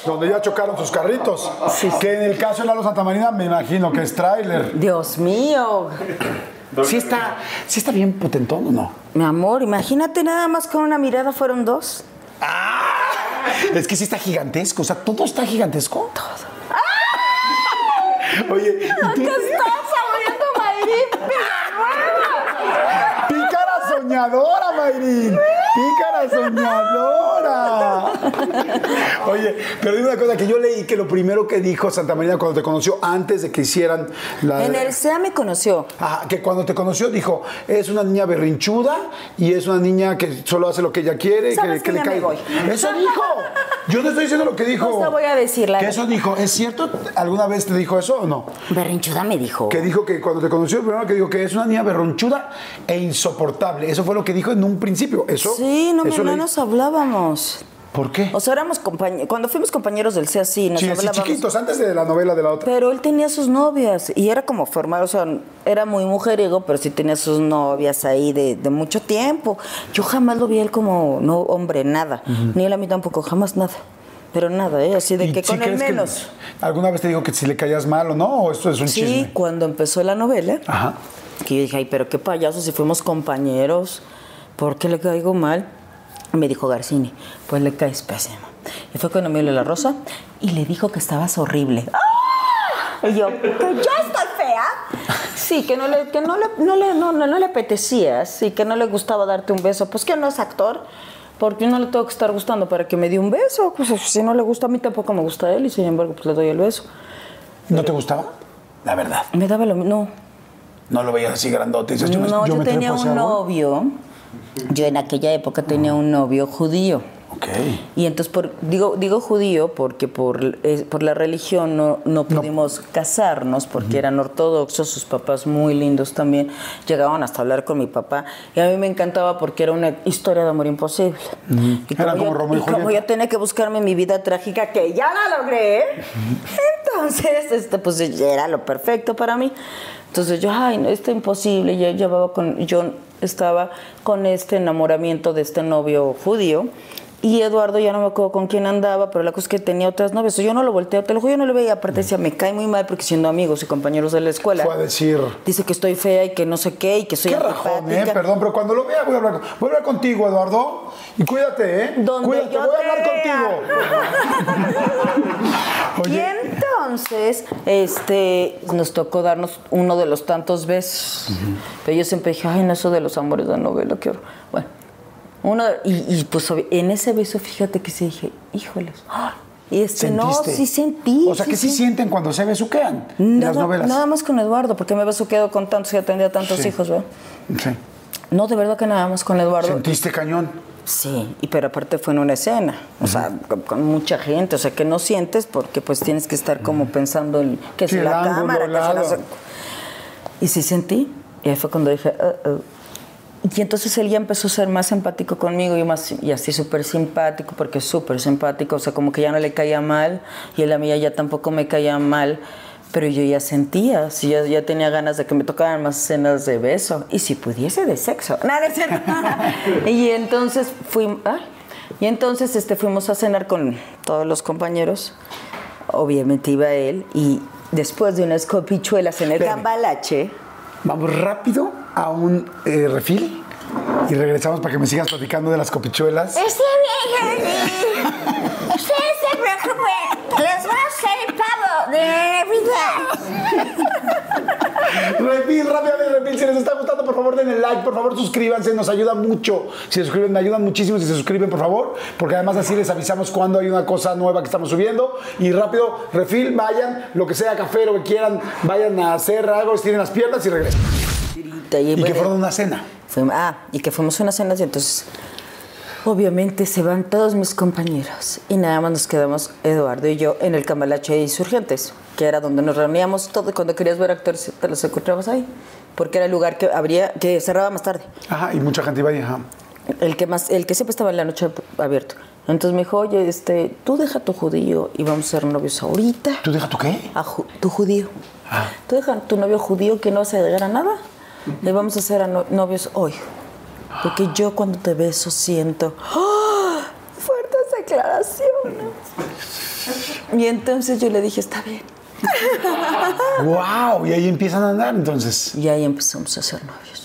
Donde ya chocaron sus carritos. Que en el caso de Lalo Santa Marina, me imagino que es tráiler. Dios mío. Sí está, sí está bien potentón o no. Mi amor, imagínate nada más con una mirada fueron dos. Es que sí está gigantesco, o sea, todo está gigantesco. Todo. Oye, ¿y tú- estás saboreando Mayrín Pícara soñadora, Mayrin. Pícara soñadora. Oye, pero dime una cosa, que yo leí que lo primero que dijo Santa Marina cuando te conoció, antes de que hicieran la... En el SEA me conoció. Ajá, que cuando te conoció dijo, es una niña berrinchuda y es una niña que solo hace lo que ella quiere, que, ¿Sabes que le cae. voy. Eso dijo. Yo no estoy diciendo lo que dijo. No voy a decir la Que eso dijo. ¿Es cierto? ¿Alguna vez te dijo eso o no? Berrinchuda me dijo. Que dijo que cuando te conoció, primero que dijo que es una niña berronchuda e insoportable. Eso fue lo que dijo en un principio. Eso. Sí, no, no nos hablábamos. ¿Por qué? O sea, éramos compañeros. Cuando fuimos compañeros del SEA, sí, nos sí, sí, chiquitos, antes de la novela de la otra. Pero él tenía sus novias y era como formar, o sea, era muy mujeriego, pero sí tenía sus novias ahí de, de mucho tiempo. Yo jamás lo vi a él como, no, hombre, nada. Ni él a mí tampoco, jamás nada. Pero nada, ¿eh? Así de ¿Y que sí con que menos. ¿Alguna vez te dijo que si le caías mal o no? ¿O esto es un Sí, chisme? cuando empezó la novela, Ajá. que yo dije, ay, pero qué payaso, si fuimos compañeros, ¿por qué le caigo mal? Me dijo Garcini, pues le caes pésimo. Y fue cuando me dio la rosa y le dijo que estabas horrible. ¡Ah! Y yo, Que yo estoy fea. Sí, que no le, que no le, no le, no, no- no le apetecía, sí, que no le gustaba darte un beso. Pues que no es actor, porque no le tengo que estar gustando para que me dé un beso. Pues si no le gusta a mí, tampoco me gusta a él, y sin embargo, pues le doy el beso. ¿No te gustaba? La verdad. Me daba lo mismo. No lo veías así grandote. Dices, yo me- no, yo, me tenía un novio. Yo en aquella época tenía un novio judío. Ok. Y entonces, por, digo, digo judío porque por, eh, por la religión no, no pudimos casarnos, porque eran ortodoxos, sus papás muy lindos también, llegaban hasta hablar con mi papá. Y a mí me encantaba porque era una historia de amor imposible. Y Era como yo, y y como yo tenía que buscarme mi vida trágica, que ya la logré, entonces, este, pues era lo perfecto para mí. Entonces yo, ay, no, está imposible. Yo llevaba con, yo estaba con este enamoramiento de este novio judío. Y Eduardo ya no me acuerdo con quién andaba, pero la cosa es que tenía otras novias. Yo no lo volteo, te lo juro, yo no le veía. Aparte decía, me cae muy mal porque siendo amigos y compañeros de la escuela. Fue a decir. Dice que estoy fea y que no sé qué y que soy Qué rajón, ¿eh? Perdón, pero cuando lo vea voy a hablar, voy a hablar contigo, Eduardo. Y cuídate, ¿eh? Donde cuídate, yo voy a hablar contigo. Y entonces, este, nos tocó darnos uno de los tantos besos. Pero yo siempre dije, ay, no, eso de los amores de novela, qué horror. Bueno, uno, y, y, pues en ese beso, fíjate que sí dije, híjoles. ay, Y este, no, sí sentí. O sea, que sí, sienten cuando se besuquean en las novelas. nada más con Eduardo, porque me besuqueado con tantos y atendía a tantos Sí. hijos, ¿verdad? Sí. No, de verdad que nada más con Eduardo. ¿Sentiste cañón? Sí, y pero aparte fue en una escena, o sea, con, con mucha gente, o sea, que no sientes porque pues tienes que estar como pensando en que Sí, si el la ángulo, cámara, el que si la... lado. Y sí sentí, y ahí fue cuando dije, "Uh, uh". Y entonces él ya empezó a ser más empático conmigo y, más, y así súper simpático, porque es súper simpático, o sea, como que ya no le caía mal, y él a mí ya tampoco me caía mal, pero yo ya sentía, si ya, ya tenía ganas de que me tocaran más escenas de beso, y si pudiese de sexo. Nada, es cierto. y entonces fui, ay, y entonces este, fuimos a cenar con todos los compañeros, obviamente iba él, y después de unas copichuelas en el Espérame. cambalache, Vamos rápido a un eh, refil y regresamos para que me sigas platicando de las copichuelas. Henry. Ustedes se preocupen. Les voy a hacer el pavo de Navidad. Refil, rápidamente, Refil, si les está gustando, por favor denle like, por favor suscríbanse, nos ayuda mucho. Si se suscriben, me ayudan muchísimo si se suscriben, por favor, porque además así les avisamos cuando hay una cosa nueva que estamos subiendo. Y rápido, Refil, vayan, lo que sea, café, lo que quieran, vayan a hacer algo, estiren las piernas y regresen. Y, que fueron a una cena. fuimos- ah, y que fuimos a una cena y entonces obviamente se van todos mis compañeros y nada más nos quedamos Eduardo y yo en el Cambalache de Insurgentes, que era donde nos reuníamos todo cuando querías ver actores te los encontrabas ahí, porque era el lugar que abría que cerraba más tarde. Ajá, y mucha gente iba ahí, ajá. El que más el que siempre estaba en la noche abierto. Entonces me dijo, "Oye, este, tú deja tu judío y vamos a ser novios ahorita." ¿Tú deja tu qué? a ju- tu judío. Ah. Tú deja a tu novio judío que no vas a llegar a nada. Le vamos a hacer a no- novios hoy. Porque yo cuando te beso siento ¡ah! fuertes declaraciones. Y entonces yo le dije, está bien. ¡Wow! Y ahí empiezan a andar entonces. Y ahí empezamos a ser novios.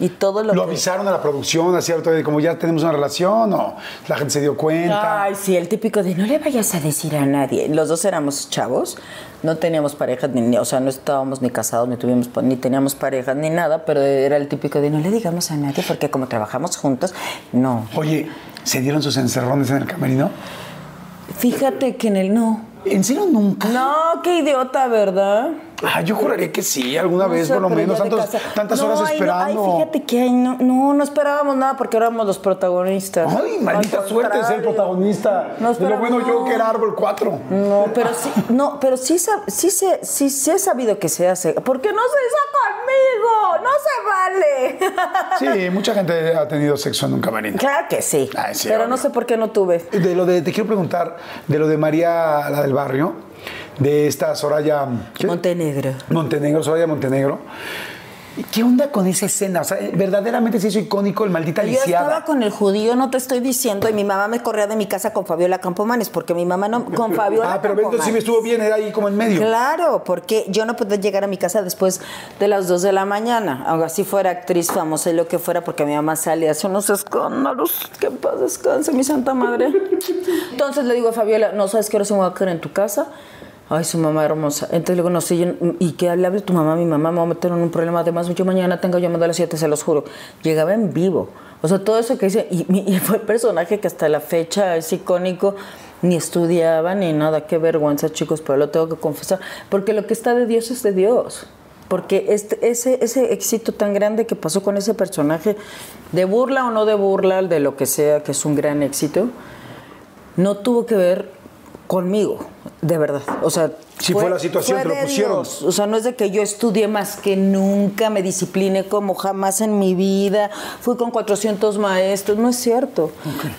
Y todo lo, ¿Lo que- avisaron a la producción, así como ya tenemos una relación o la gente se dio cuenta? Ay, sí, el típico de no le vayas a decir a nadie. Los dos éramos chavos, no teníamos parejas, ni, o sea, no estábamos ni casados, ni, tuvimos, ni teníamos parejas, ni nada, pero era el típico de no le digamos a nadie porque como trabajamos juntos, no. Oye, ¿se dieron sus encerrones en el camerino? Fíjate que en el no. ¿En serio nunca? No, qué idiota, ¿verdad? Ah, yo juraría que sí, alguna No vez sé, por lo menos, tantos- tantas No, horas ay, no, esperando. ay, fíjate que ay, no, no, no esperábamos nada porque éramos los protagonistas. Ay, maldita Al suerte ser protagonista. No de lo bueno yo que era Árbol 4. No, pero sí, no, pero sí, sí, sí, sí he sabido que se hace. Porque no se hizo conmigo, no se vale. Sí, mucha gente ha tenido sexo en un camerino. claro que sí. Ay, sí, pero obvio. no sé por qué no tuve. De lo de, te quiero preguntar, de lo de María, la del barrio, de esta Soraya ¿qué? Montenegro. Montenegro, Soraya Montenegro. ¿Qué onda con esa escena? O sea, verdaderamente se hizo icónico el maldita Yo estaba con el judío, no te estoy diciendo, y mi mamá me corría de mi casa con Fabiola Campomanes, porque mi mamá no, con Fabiola Ah, pero entonces sí me estuvo bien, era ahí como en medio. Claro, porque yo no podía llegar a mi casa después de las 2 de la mañana, aunque así fuera actriz famosa y lo que fuera, porque mi mamá sale hace unos escándalos. Que en paz descanse, mi santa madre. Entonces le digo a Fabiola, no sabes qué hora se me va a quedar en tu casa. Ay, su mamá hermosa. Entonces le sé, yo- y que le hable tu mamá, mi mamá me va a meter en un problema. Además, yo mañana tengo llamada a las 7, se los juro. Llegaba en vivo. O sea, todo eso que dice, y, y fue el personaje que hasta la fecha es icónico. Ni estudiaba ni nada, qué vergüenza, chicos, pero lo tengo que confesar. Porque lo que está de Dios es de Dios. Porque este, ese, ese éxito tan grande que pasó con ese personaje, de burla o no de burla, de lo que sea, que es un gran éxito, no tuvo que ver conmigo, de verdad. O sea, Sí fue la situación, fue de pusieron. Dios. O sea, no es de que yo estudié más que nunca, me discipliné como jamás en mi vida, fui con 400 maestros, no es cierto.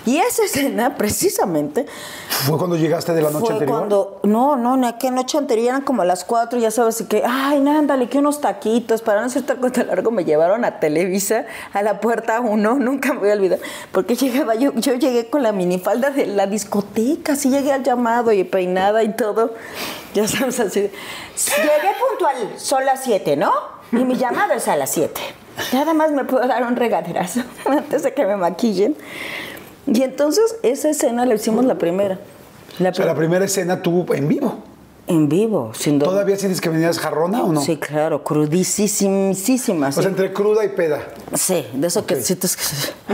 Y esa escena, precisamente, ¿Fue cuando llegaste de la noche fue anterior? cuando, no, no, en aquella noche anterior eran como a las 4, ya sabes, y que, ay, no, ándale, que unos taquitos, para no hacer tal cuento largo, me llevaron a Televisa, a la puerta 1, nunca me voy a olvidar, porque llegaba, yo, yo llegué con la minifalda de la discoteca, así llegué al llamado y peinada y todo, ya sabes, así, llegué puntual, son las 7, ¿no? Y mi llamado es a las 7. Nada más me puedo dar un regaderazo antes de que me maquillen. Y entonces esa escena la hicimos la primera. La O sea, la pri- primera escena tuvo en vivo. en vivo, sin duda. ¿Todavía sientes que venías jarrona o no? Sí, claro, crudísimísima. O sea, entre cruda y peda. Sí, de eso que sientes que,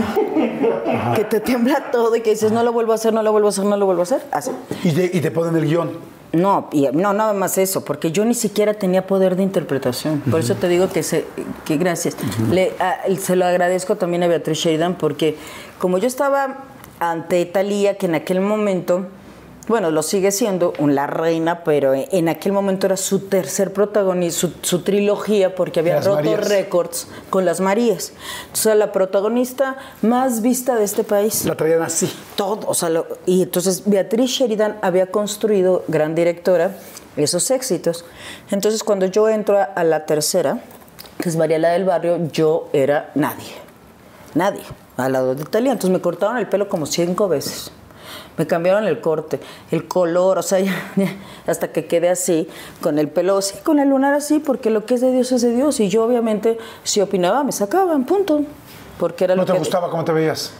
que te tiembla todo y que dices, no lo vuelvo a hacer, no lo vuelvo a hacer, no lo vuelvo a hacer. Así. Y te, y te ponen el guion. No, y, no, nada más eso, porque yo ni siquiera tenía poder de interpretación. Por eso te digo que, se, que gracias. Le, a- se lo agradezco también a Beatriz Sheridan, porque como yo estaba ante Talía, que en aquel momento, bueno, lo sigue siendo, un la reina, pero en, aquel momento era su tercer protagonista, su, su trilogía, porque había Las roto récords con las Marías. Entonces, era la protagonista más vista de este país La traían así. todo, o sea, lo- y entonces Beatriz Sheridan había construido, gran directora, esos éxitos. Entonces cuando yo entro a, a la tercera, que es Mariela del Barrio, yo era nadie, nadie, al lado de Italia. Entonces me cortaron el pelo como cinco veces. Me cambiaron el corte, el color, o sea, ya- ya, hasta que quedé así, con el pelo así, con el lunar así, porque lo que es de Dios es de Dios. Y yo obviamente, si opinaba, me sacaban, punto. Porque era ¿No lo te que... gustaba cómo te veías?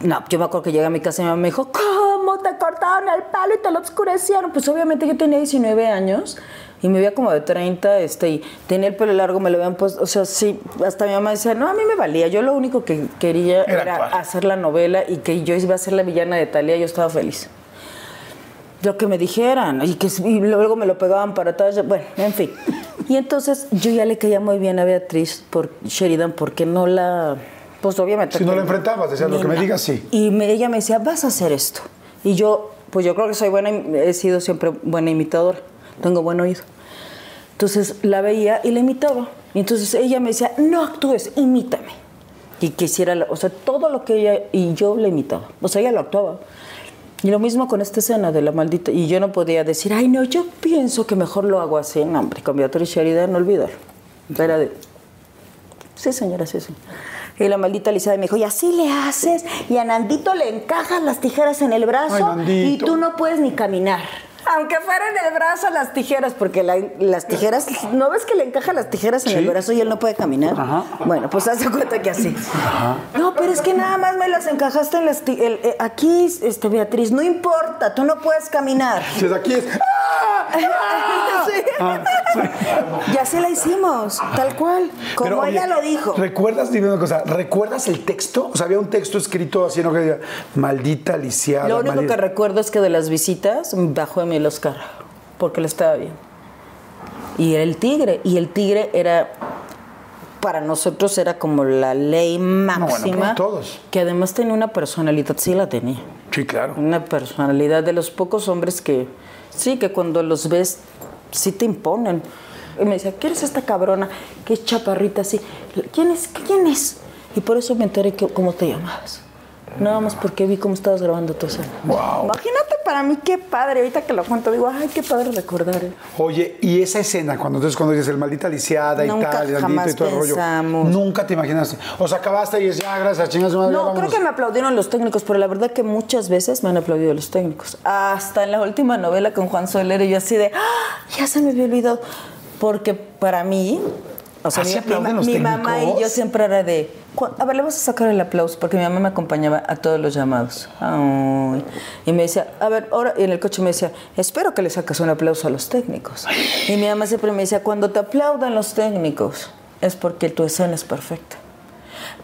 No, yo me acuerdo que llegué a mi casa y mi mamá me dijo, ¿cómo te cortaron el pelo y te lo oscurecieron. Pues obviamente yo tenía 19 años y me veía como de 30, este, y tenía el pelo largo, me lo habían puesto, o sea, sí, hasta mi mamá decía, no, a mí me valía, yo lo único que quería Era hacer la novela y que yo iba a ser la villana de Talía, yo estaba feliz. Lo que me dijeran, y que y luego me lo pegaban para atrás, bueno, en fin. Y entonces yo ya le caía muy bien a Beatriz por Sheridan porque no la, pues obviamente. Si no la enfrentabas, decías, lo que me digas, sí. Y me- ella me decía, vas a hacer esto. Y yo, pues yo creo que soy buena, he sido siempre buena imitadora, tengo buen oído. Entonces la veía y la imitaba. Y entonces ella me decía, no actúes, imítame. Y quisiera, o sea, todo lo que ella y yo le imitaba. O sea, ella lo actuaba. Y lo mismo con esta escena de la maldita. Y yo no podía decir, ay, no, yo pienso que mejor lo hago así. No, hombre, con Beatriz Sheridan, no olvidar. Era de, Sí, señora, sí, sí. Y la maldita Lizada me dijo, y así le haces, y a Nandito le encajas las tijeras en el brazo, Ay, y tú no puedes ni caminar. Aunque fuera en el brazo las tijeras, porque la- las tijeras, ¿no ves que le encajan las tijeras en Sí. el brazo y él no puede caminar? Ajá. Bueno, pues haz de cuenta que así. No, pero es que nada más me las encajaste en las... el- eh, aquí, este, Beatriz, no importa, tú no puedes caminar. Si es aquí es. Sí. Ah, Y así la hicimos, tal cual, como Pero, oye, ella lo dijo. ¿Recuerdas, dime una cosa, ¿recuerdas el texto? O sea, había un texto escrito así, ¿no? Que maldita lisiada. Lo único maldita- que recuerdo es que de las visitas bajó de mí el Oscar, porque le estaba bien. Y era el tigre, y el tigre era, para nosotros era como la ley máxima. para todos. Que además tenía una personalidad, sí la tenía. Sí, claro. Una personalidad de los pocos hombres que, sí, que cuando los ves, sí te imponen. Y me decía, ¿quién es esta cabrona? Que es chaparrita así. ¿Quién es? ¿Quién es? Y por eso me enteré que, cómo te llamabas. Nada más porque vi cómo estabas grabando tu escena. Wow. Imagínate para mí qué padre. Ahorita que lo cuento, digo, ay, qué padre recordar. eh". Oye, y esa escena, cuando entonces cuando dices el maldita lisiada y Nunca tal, y maldito jamás y todo el rollo, pensamos. nunca te imaginaste. O sea, acabaste y dices, ah, gracias, chingas, madre, ya No, creo que me aplaudieron los técnicos, pero la verdad que muchas veces me han aplaudido los técnicos. Hasta en la última novela con Juan Soler, y yo así de, ¡Ah! ya se me había olvidado. Porque para mí, o sea, ¿Ah, mi, mi mamá y yo siempre era de, "Cu- a ver, le vas a sacar el aplauso, porque mi mamá me acompañaba a todos los llamados. Ay. Y me decía, a ver, ahora, y en el coche me decía, espero que le saques un aplauso a los técnicos. Y mi mamá siempre me decía, cuando te aplaudan los técnicos, es porque tu escena es perfecta.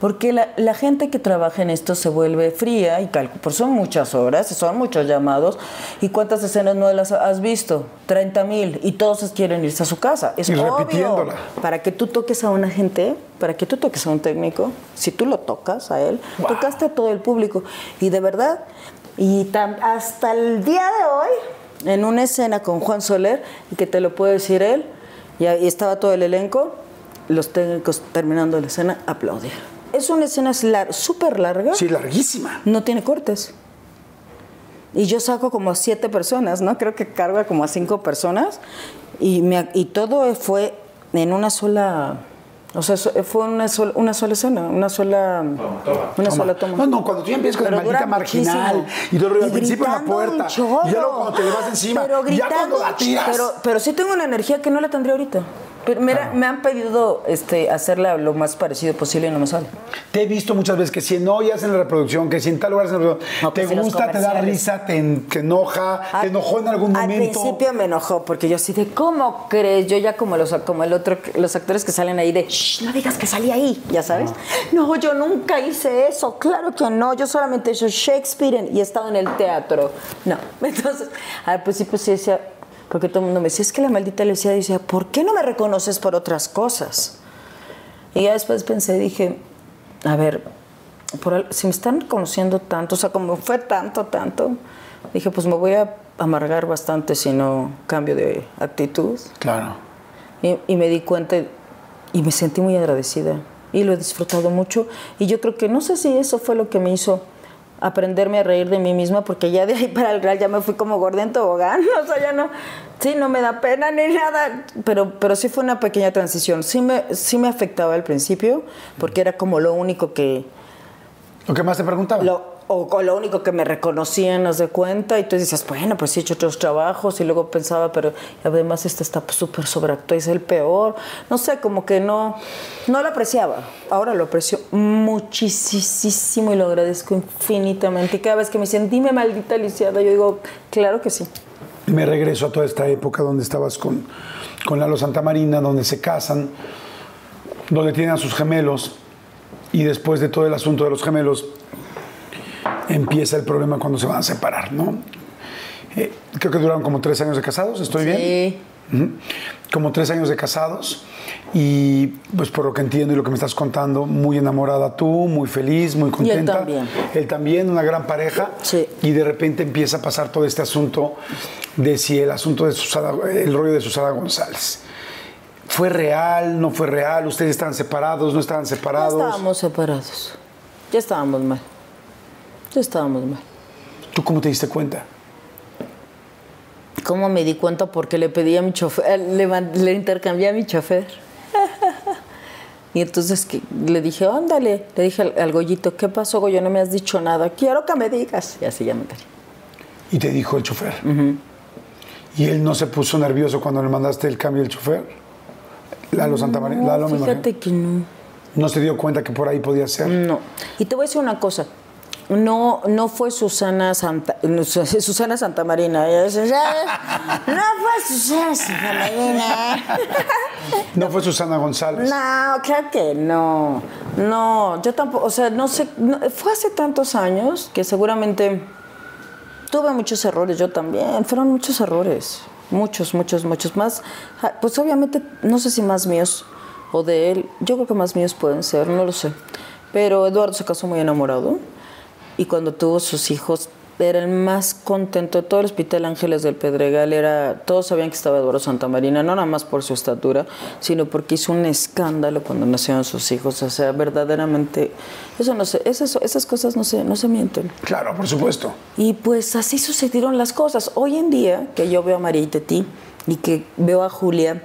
Porque la, la gente que trabaja en esto se vuelve fría y calcu pues son muchas horas, son muchos llamados. ¿Y cuántas escenas no las has visto? 30 mil y todos quieren irse a su casa. Es Y obvio. Para que tú toques a una gente, para que tú toques a un técnico, si tú lo tocas a él, tocaste a todo el público. Y de verdad, y hasta el día de hoy, en una escena con Juan Soler, y que te lo puede decir él, y estaba todo el elenco, los técnicos terminando la escena aplaudieron. Es una escena lar- súper larga, Sí, larguísima. no tiene cortes. Y yo saco como a siete personas, ¿no? Creo que carga como a cinco personas. Y, me, y todo fue en una sola. O sea, fue una, sola una sola escena, una sola. Una sola toma. No, no, cuando tú ya empiezas con el Pero maldita marginal muchísimo. y todo el rollo, al principio en la puerta, y ya luego cuando te le vas encima, Pero ya gritando, cuando la tiras. Pero, pero sí tengo una energía que no la tendría ahorita. Pero mira, me han pedido este, hacerla lo más parecido posible y no me sale. Te he visto muchas veces que si en hoy hacen la reproducción, que si en tal lugar hacen la reproducción, No, pues te gusta, te da risa, te, en- te enoja, te enojó en algún Al momento. principio me enojó porque yo así de, ¿cómo crees? Yo ya como los como el otro, los actores que salen ahí de, Shh, no digas que salí ahí, ya sabes. No, yo nunca hice eso, claro que no, yo solamente he hecho Shakespeare en- y he estado en el teatro. No, entonces, al principio sí decía, porque todo el mundo me decía, es que la maldita le decía, ¿por qué no me reconoces por otras cosas? Y ya después pensé, dije, a ver, por si me están conociendo tanto, o sea, como fue tanto, tanto, dije, pues me voy a amargar bastante si no cambio de actitud. Claro. Y, y me di cuenta y me sentí muy agradecida. Y lo he disfrutado mucho. Y yo creo que no sé si eso fue lo que me hizo aprenderme a reír de mí misma, porque ya de ahí para el real ya me fui como gorda en tobogán. O sea, ya no, sí, no me da pena ni nada. Pero, pero sí fue una pequeña transición. Sí me, sí me afectaba al principio, porque era como lo único que, Lo que más te preguntaba. lo, o con lo único que me reconocían, haz de cuenta, y tú dices, bueno, pues sí he hecho otros trabajos, y luego pensaba, pero además este está súper sobreactuado, es el peor. No sé, como que no, no lo apreciaba. Ahora lo aprecio muchísimo y lo agradezco infinitamente. Y cada vez que me dicen, dime maldita lisiada, yo digo, claro que sí. Me regreso a toda esta época donde estabas con, con Lalo Santamarina, donde se casan, donde tienen a sus gemelos, y después de todo el asunto de los gemelos, empieza el problema cuando se van a separar, ¿no? Eh, creo que duraron como tres años de casados, ¿estoy bien? Sí. Ujú. Como tres años de casados y pues por lo que entiendo y lo que me estás contando, muy enamorada tú, muy feliz, muy contenta. también. Él también, una gran pareja. Sí. Y de repente empieza a pasar todo este asunto de si el asunto de Susana, el rollo de Susana González. ¿Fue real? ¿No fue real? ¿Ustedes estaban separados? ¿No estaban Ya separados? estábamos separados. Ya estábamos mal. Ya estábamos mal. ¿Tú cómo te diste cuenta? ¿Cómo me di cuenta? Porque le pedí a mi chofer, le, man- le intercambié a mi chofer. Y entonces que le dije, ándale, le dije al, al Goyito, ¿qué pasó, Goyo? No me has dicho nada, quiero que me digas. Y así ya me enteré. Y te dijo el chofer. ¿Y él no se puso nervioso cuando le mandaste el cambio del chofer? Lalo Santa María. No, me imagino. fíjate que no. No se dio cuenta que por ahí podía ser. No. Y te voy a decir una cosa. No, no fue Susana Santa, Susana Santa Marina. Ya sabes, No fue Susana Santa Marina. No fue Susana González. No, claro que no. No, yo tampoco, o sea, no sé, no- fue hace tantos años que seguramente tuve muchos errores, yo también, fueron muchos errores, muchos, muchos, muchos más. Ah, Pues obviamente, no sé si más míos o de él, yo creo que más míos pueden ser, no lo sé. Pero Eduardo se casó muy enamorado y cuando tuvo sus hijos era el más contento de todo el Hospital Ángeles del Pedregal. Era, todos sabían que estaba Eduardo Santamarina, no nada más por su estatura, sino porque hizo un escándalo cuando nacieron sus hijos. O sea, verdaderamente, eso no sé, esas, esas cosas no se, no se mienten. Claro, por supuesto. Y pues así sucedieron las cosas. Hoy en día, que yo veo a María y Teti y que veo a Julia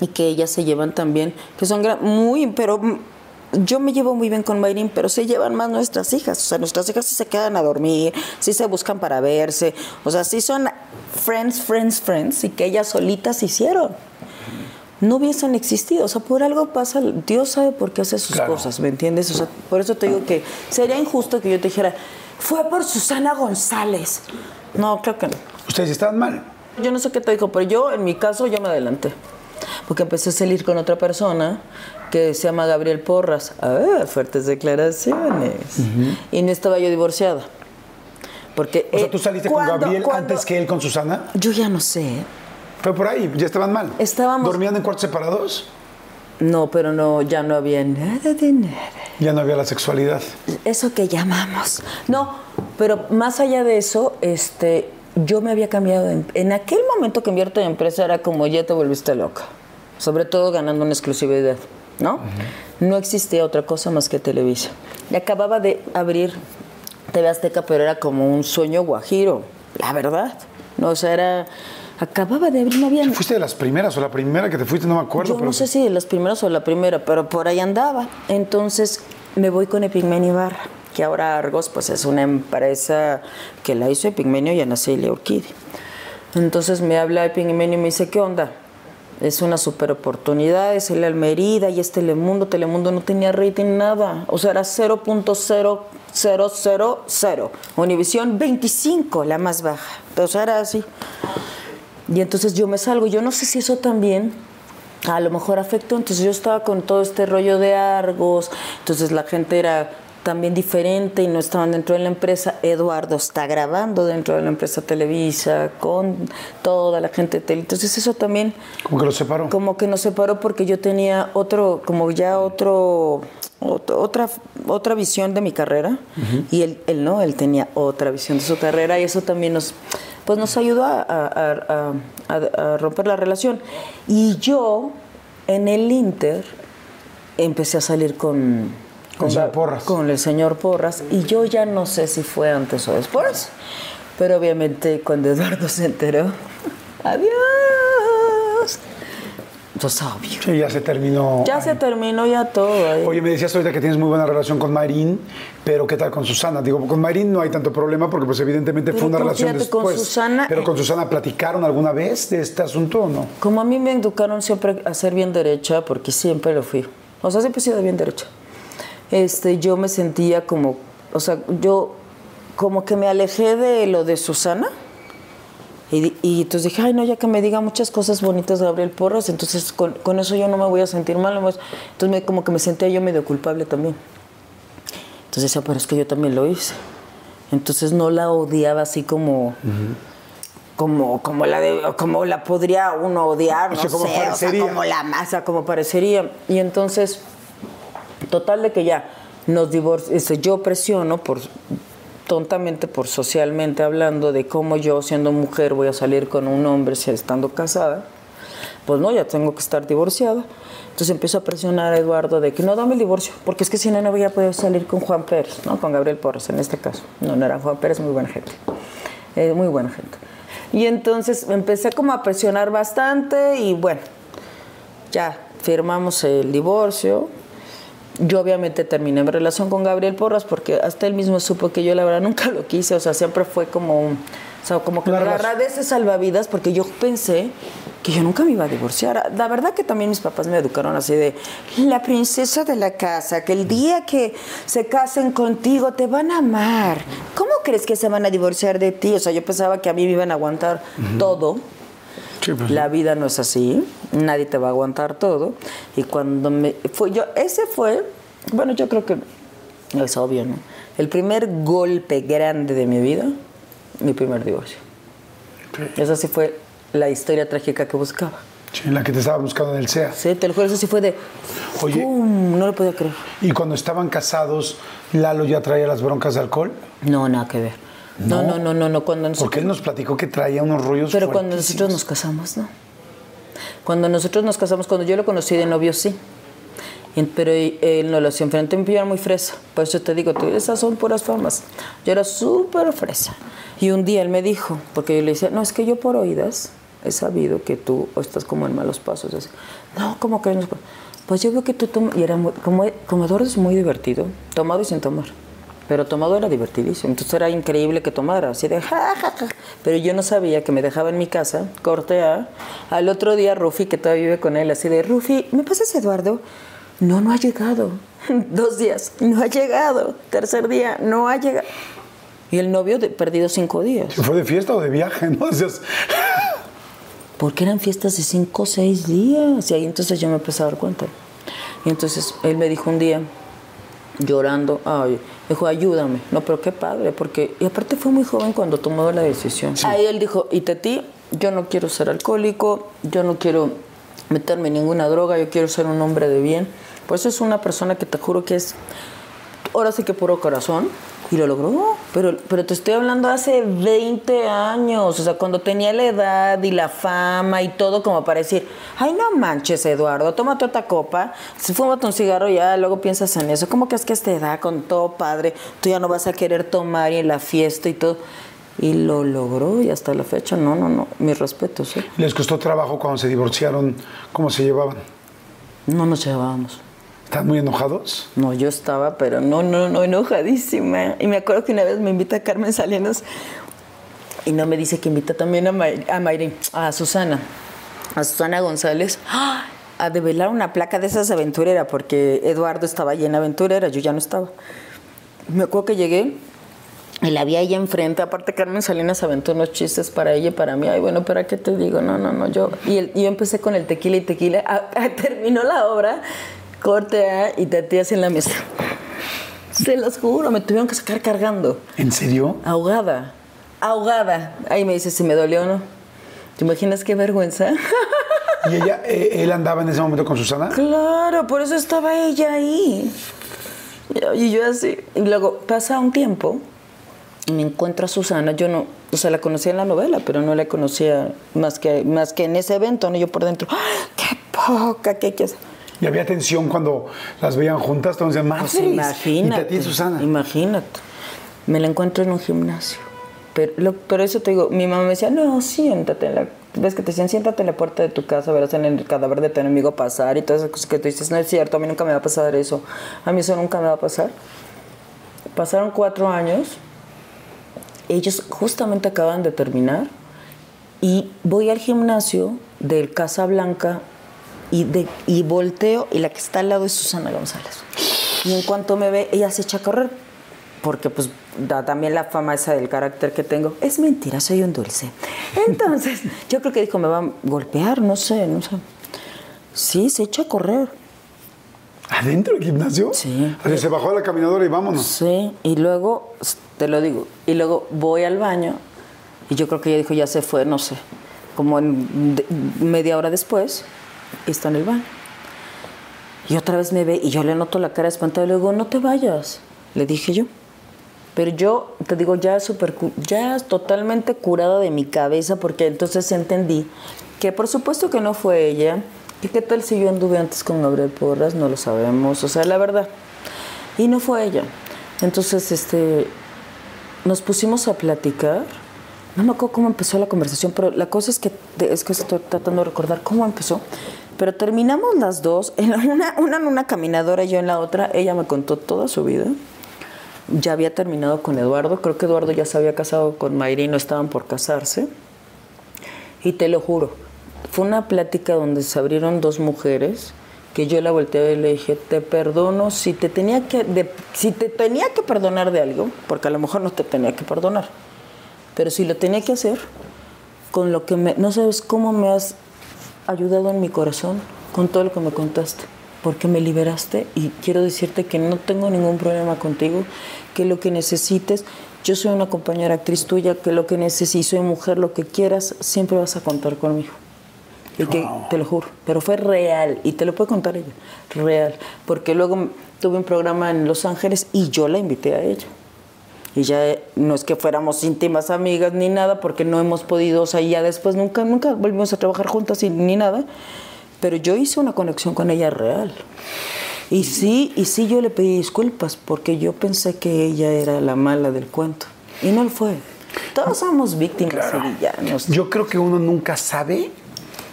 y que ellas se llevan también, que son muy, pero yo me llevo muy bien con Mayrin, pero se llevan más nuestras hijas. O sea, nuestras hijas sí se quedan a dormir, sí se buscan para verse. O sea, sí son friends, friends, friends y que ellas solitas hicieron. No hubiesen existido. O sea, por algo pasa, Dios sabe por qué hace sus Claro. cosas, ¿me entiendes? O sea, por eso te digo que sería injusto que yo te dijera, fue por Susana González. No, creo que no. Ustedes estaban mal. Yo no sé qué te dijo, pero yo, en mi caso, yo me adelanté. Porque empecé a salir con otra persona que se llama Gabriel Porras. Ah, fuertes declaraciones. Y no estaba yo divorciada. Porque, O sea, eh, tú saliste con Gabriel antes que él con Susana. Yo ya no sé. Fue por ahí, ya estaban mal. Estábamos- ¿Dormían en cuartos separados? No, pero no, ya no había nada de nada. Ya no había la sexualidad. Eso que llamamos. No, pero más allá de eso, este, yo me había cambiado. de em- en aquel momento que invierto en empresa era como ya te volviste loca. Sobre todo ganando una exclusividad, ¿no? No existía otra cosa más que Televisa. Y acababa de abrir TV Azteca, pero era como un sueño guajiro, la verdad. No, o sea, era. Acababa de abrir, no había. ¿Fuiste de las primeras o la primera que te fuiste? No me acuerdo. Yo pero no sé si de las primeras o la primera, pero por ahí andaba. Entonces me voy con Epigmenio Ibarra, que ahora Argos pues es una empresa que la hizo Epigmenio y Ana Celia Urquidi. Entonces me habla Epigmenio y me dice, ¿qué onda? Es una super oportunidad, es el Almerida y es Telemundo. Telemundo no tenía rating nada. O sea, era 0.0000. Univisión 25, la más baja. O sea, era así. Y entonces yo me salgo. Yo no sé si eso también a lo mejor afectó. Entonces yo estaba con todo este rollo de Argos. Entonces la gente era también diferente y no estaban dentro de la empresa. Eduardo está grabando dentro de la empresa Televisa con toda la gente de Tele. Entonces eso también Como que lo separó. como que nos separó porque yo tenía otro, como ya otro, ot- otra, otra visión de mi carrera y él, él no, él tenía otra visión de su carrera y eso también nos, pues nos ayudó a, a- a- a- a romper la relación. Y yo, en el Inter, empecé a salir con... Con el señor Porras. Con el señor Porras. Y yo ya no sé si fue antes o después. Pero obviamente cuando Eduardo se enteró, adiós. esto es obvio. Sí, ya se terminó. Ya se terminó ya todo. ahí. Oye, me decías ahorita que tienes muy buena relación con Mayrín, pero ¿qué tal con Susana? Digo, con Mayrín no hay tanto problema porque pues evidentemente Pero fue una relación con después. Susana, pero con eh, Susana platicaron alguna vez de este asunto o no? Como a mí me educaron siempre a ser bien derecha, porque siempre lo fui. O sea, siempre he sido bien derecha. Este, yo me sentía como, o sea, yo como que me alejé de lo de Susana. Y, y entonces dije, ay, no, ya que me diga muchas cosas bonitas Gabriel Porras, entonces con, con eso yo no me voy a sentir mal. Entonces me- como que me sentía yo medio culpable también. Entonces decía, pero es que yo también lo hice. Entonces no la odiaba así como, como, como la de, como la podría uno odiar, no O sea, como sé, o sea, parecería. como la masa, como parecería. Y entonces, total de que ya nos divorciamos, yo presiono por tontamente por socialmente hablando de cómo yo siendo mujer voy a salir con un hombre si estando casada. Pues no, ya tengo que estar divorciada. Entonces empiezo a presionar a Eduardo de que no dame el divorcio, porque es que si no, no voy a poder salir con Juan Pérez, ¿no? Con Gabriel Porras en este caso. No, no era Juan Pérez, muy buena gente. Eh, muy buena gente. Y entonces empecé como a presionar bastante y bueno, ya firmamos el divorcio. Yo obviamente terminé mi relación con Gabriel Porras porque hasta él mismo supo que yo la verdad nunca lo quise, o sea, siempre fue como, un- o sea, como que Una me de ese salvavidas porque yo pensé que yo nunca me iba a divorciar. La verdad que también mis papás me educaron así de la princesa de la casa, que el día que se casen contigo te van a amar. ¿Cómo crees que se van a divorciar de ti? O sea, yo pensaba que a mí me iban a aguantar todo. La vida no es así, nadie te va a aguantar todo. Y cuando me fue yo, ese fue, bueno, yo creo que es obvio, ¿no? El primer golpe grande de mi vida, mi primer divorcio. Esa sí fue la historia trágica que buscaba. Sí, la que te estaba buscando en el SEA. Sí, te lo juro, eso sí fue de. Oye. ¡pum! No lo podía creer. Y cuando estaban casados, Lalo ya traía las broncas de alcohol. No, nada que ver. No, no, no, no, no. Cuando nosotros, Porque él nos platicó que traía unos rollos Pero cuando nosotros nos casamos, no. Cuando nosotros nos casamos, cuando yo lo conocí de novio, sí. Pero él no lo hacía enfrente, yo era muy fresa. Por eso te digo, tú, esas son puras famas. Yo era súper fresa. Y un día él me dijo, porque yo le decía, no, es que yo por oídas he sabido que tú estás como en malos pasos. Así, no, ¿cómo que no? Pues yo veo que tú tomas. Y era muy, como, como Eduardo es muy divertido, tomado y sin tomar. Pero tomado era divertidísimo. Entonces era increíble que tomara, así de ja, ja, ja. Pero yo no sabía que me dejaba en mi casa, corte A. Al otro día, Rufi, que todavía vive con él, así de Rufi, ¿me pasas Eduardo? No, no ha llegado. Dos días, no ha llegado. Tercer día, no ha llegado. Y el novio de, perdido cinco días. ¿Se fue de fiesta o de viaje? ¿no? Decías, Porque eran fiestas de cinco o seis días. Y ahí entonces yo me empecé a dar cuenta. Y entonces él me dijo un día, llorando, ay, dijo, ayúdame. No, pero qué padre, porque. Y aparte fue muy joven cuando tomó la decisión. Ahí él dijo, y Tati, yo no quiero ser alcohólico, yo no quiero meterme en ninguna droga, yo quiero ser un hombre de bien. Pues es una persona que te juro que es ahora sí que puro corazón. Y lo logró. Pero, pero te estoy hablando hace 20 años. O sea, cuando tenía la edad y la fama y todo como para decir, ay, no manches, Eduardo, tómate otra copa. Si fúmate un cigarro ya, luego piensas en eso. ¿Cómo que es que a esta edad, con todo padre, tú ya no vas a querer tomar y en la fiesta y todo? Y lo logró y hasta la fecha, no, no, no. Mis respetos, ¿eh? ¿Les costó trabajo cuando se divorciaron? ¿Cómo se llevaban? No nos llevábamos. ¿Están muy enojados? No, yo estaba, pero no, no, no, enojadísima. Y me acuerdo que una vez me invita Carmen Salinas y no me dice que invita también a, May- a Mayrin, a Susana, a Susana González, ¡ah! a develar una placa de esas aventurera, porque Eduardo estaba allí en aventurera, yo ya no estaba. Me acuerdo que llegué y la vi ahí enfrente. Aparte, Carmen Salinas aventó unos chistes para ella y para mí. Ay, bueno, ¿para qué te digo? No, no, no. Yo, y, el- y yo empecé con el tequila y tequila. Ah, ah, terminó la obra, corte A y te en la mesa. Se los juro, me tuvieron que sacar cargando. ¿En serio? Ahogada. Ahogada. Ahí me dice si me dolió o no. ¿Te imaginas qué vergüenza? ¿Y ella, eh, él andaba en ese momento con Susana? Claro, por eso estaba ella ahí. Y yo así. Y luego pasa un tiempo y me encuentro a Susana. Yo no, o sea, la conocía en la novela, pero no la conocía más que, más que en ese evento, ¿no? Yo por dentro, ¡ay, qué poca, qué, qué. ¿Y había tensión cuando las veían juntas? Entonces, más Pues imagínate. Y Tati y Susana. Imagínate. Me la encuentro en un gimnasio. Pero, lo- pero eso te digo, mi mamá me decía, no, siéntate en la ves que te dicen, siéntate en la puerta de tu casa, verás en el cadáver de tu enemigo pasar y todas esas cosas que tú dices, no es cierto, a mí nunca me va a pasar eso, a mí eso nunca me va a pasar. Pasaron cuatro años, ellos justamente acaban de terminar y voy al gimnasio del Casa Blanca y, de, y volteo y la que está al lado es Susana González. Y en cuanto me ve, ella se echa a correr, porque pues da también la fama esa del carácter que tengo. Es mentira, soy un dulce. Entonces, yo creo que dijo, me va a golpear, no sé, no sé. Sí, se echa a correr. ¿Adentro del gimnasio? Sí. Así se bajó a la caminadora y vámonos. Sí, y luego, te lo digo, y luego voy al baño y yo creo que ella dijo, ya se fue, no sé, como en de- media hora después, y está en el baño. Y otra vez me ve y yo le noto la cara espantada y le digo, no te vayas, le dije yo. Pero yo, te digo, ya súper, cu- ya totalmente curada de mi cabeza porque entonces entendí que por supuesto que no fue ella. ¿Y qué tal si yo anduve antes con Gabriel Porras? No lo sabemos, o sea, la verdad. Y no fue ella. Entonces, este, nos pusimos a platicar. No me acuerdo cómo empezó la conversación, pero la cosa es que es que estoy tratando de recordar cómo empezó. Pero terminamos las dos, en una, una en una caminadora y yo en la otra. Ella me contó toda su vida. Ya había terminado con Eduardo. Creo que Eduardo ya se había casado con Mayra y no estaban por casarse. Y te lo juro, fue una plática donde se abrieron dos mujeres que yo la volteé y le dije, te perdono si te tenía que de- si te tenía que perdonar de algo, porque a lo mejor no te tenía que perdonar. Pero si lo tenía que hacer con lo que me no sabes cómo me has ayudado en mi corazón con todo lo que me contaste, porque me liberaste y quiero decirte que no tengo ningún problema contigo, que lo que necesites, yo soy una compañera actriz tuya, que lo que necesites, soy mujer, lo que quieras, siempre vas a contar conmigo. Y que te lo juro, pero fue real y te lo puede contar ella, real, porque luego tuve un programa en Los Ángeles y yo la invité a ella. Y ya eh, no es que fuéramos íntimas amigas ni nada, porque no hemos podido, o sea, ya después nunca, nunca volvimos a trabajar juntas y, ni nada. Pero yo hice una conexión con ella real. Y sí, y sí yo le pedí disculpas, porque yo pensé que ella era la mala del cuento. Y no lo fue. Todos somos víctimas y villanos. Yo creo que uno nunca sabe,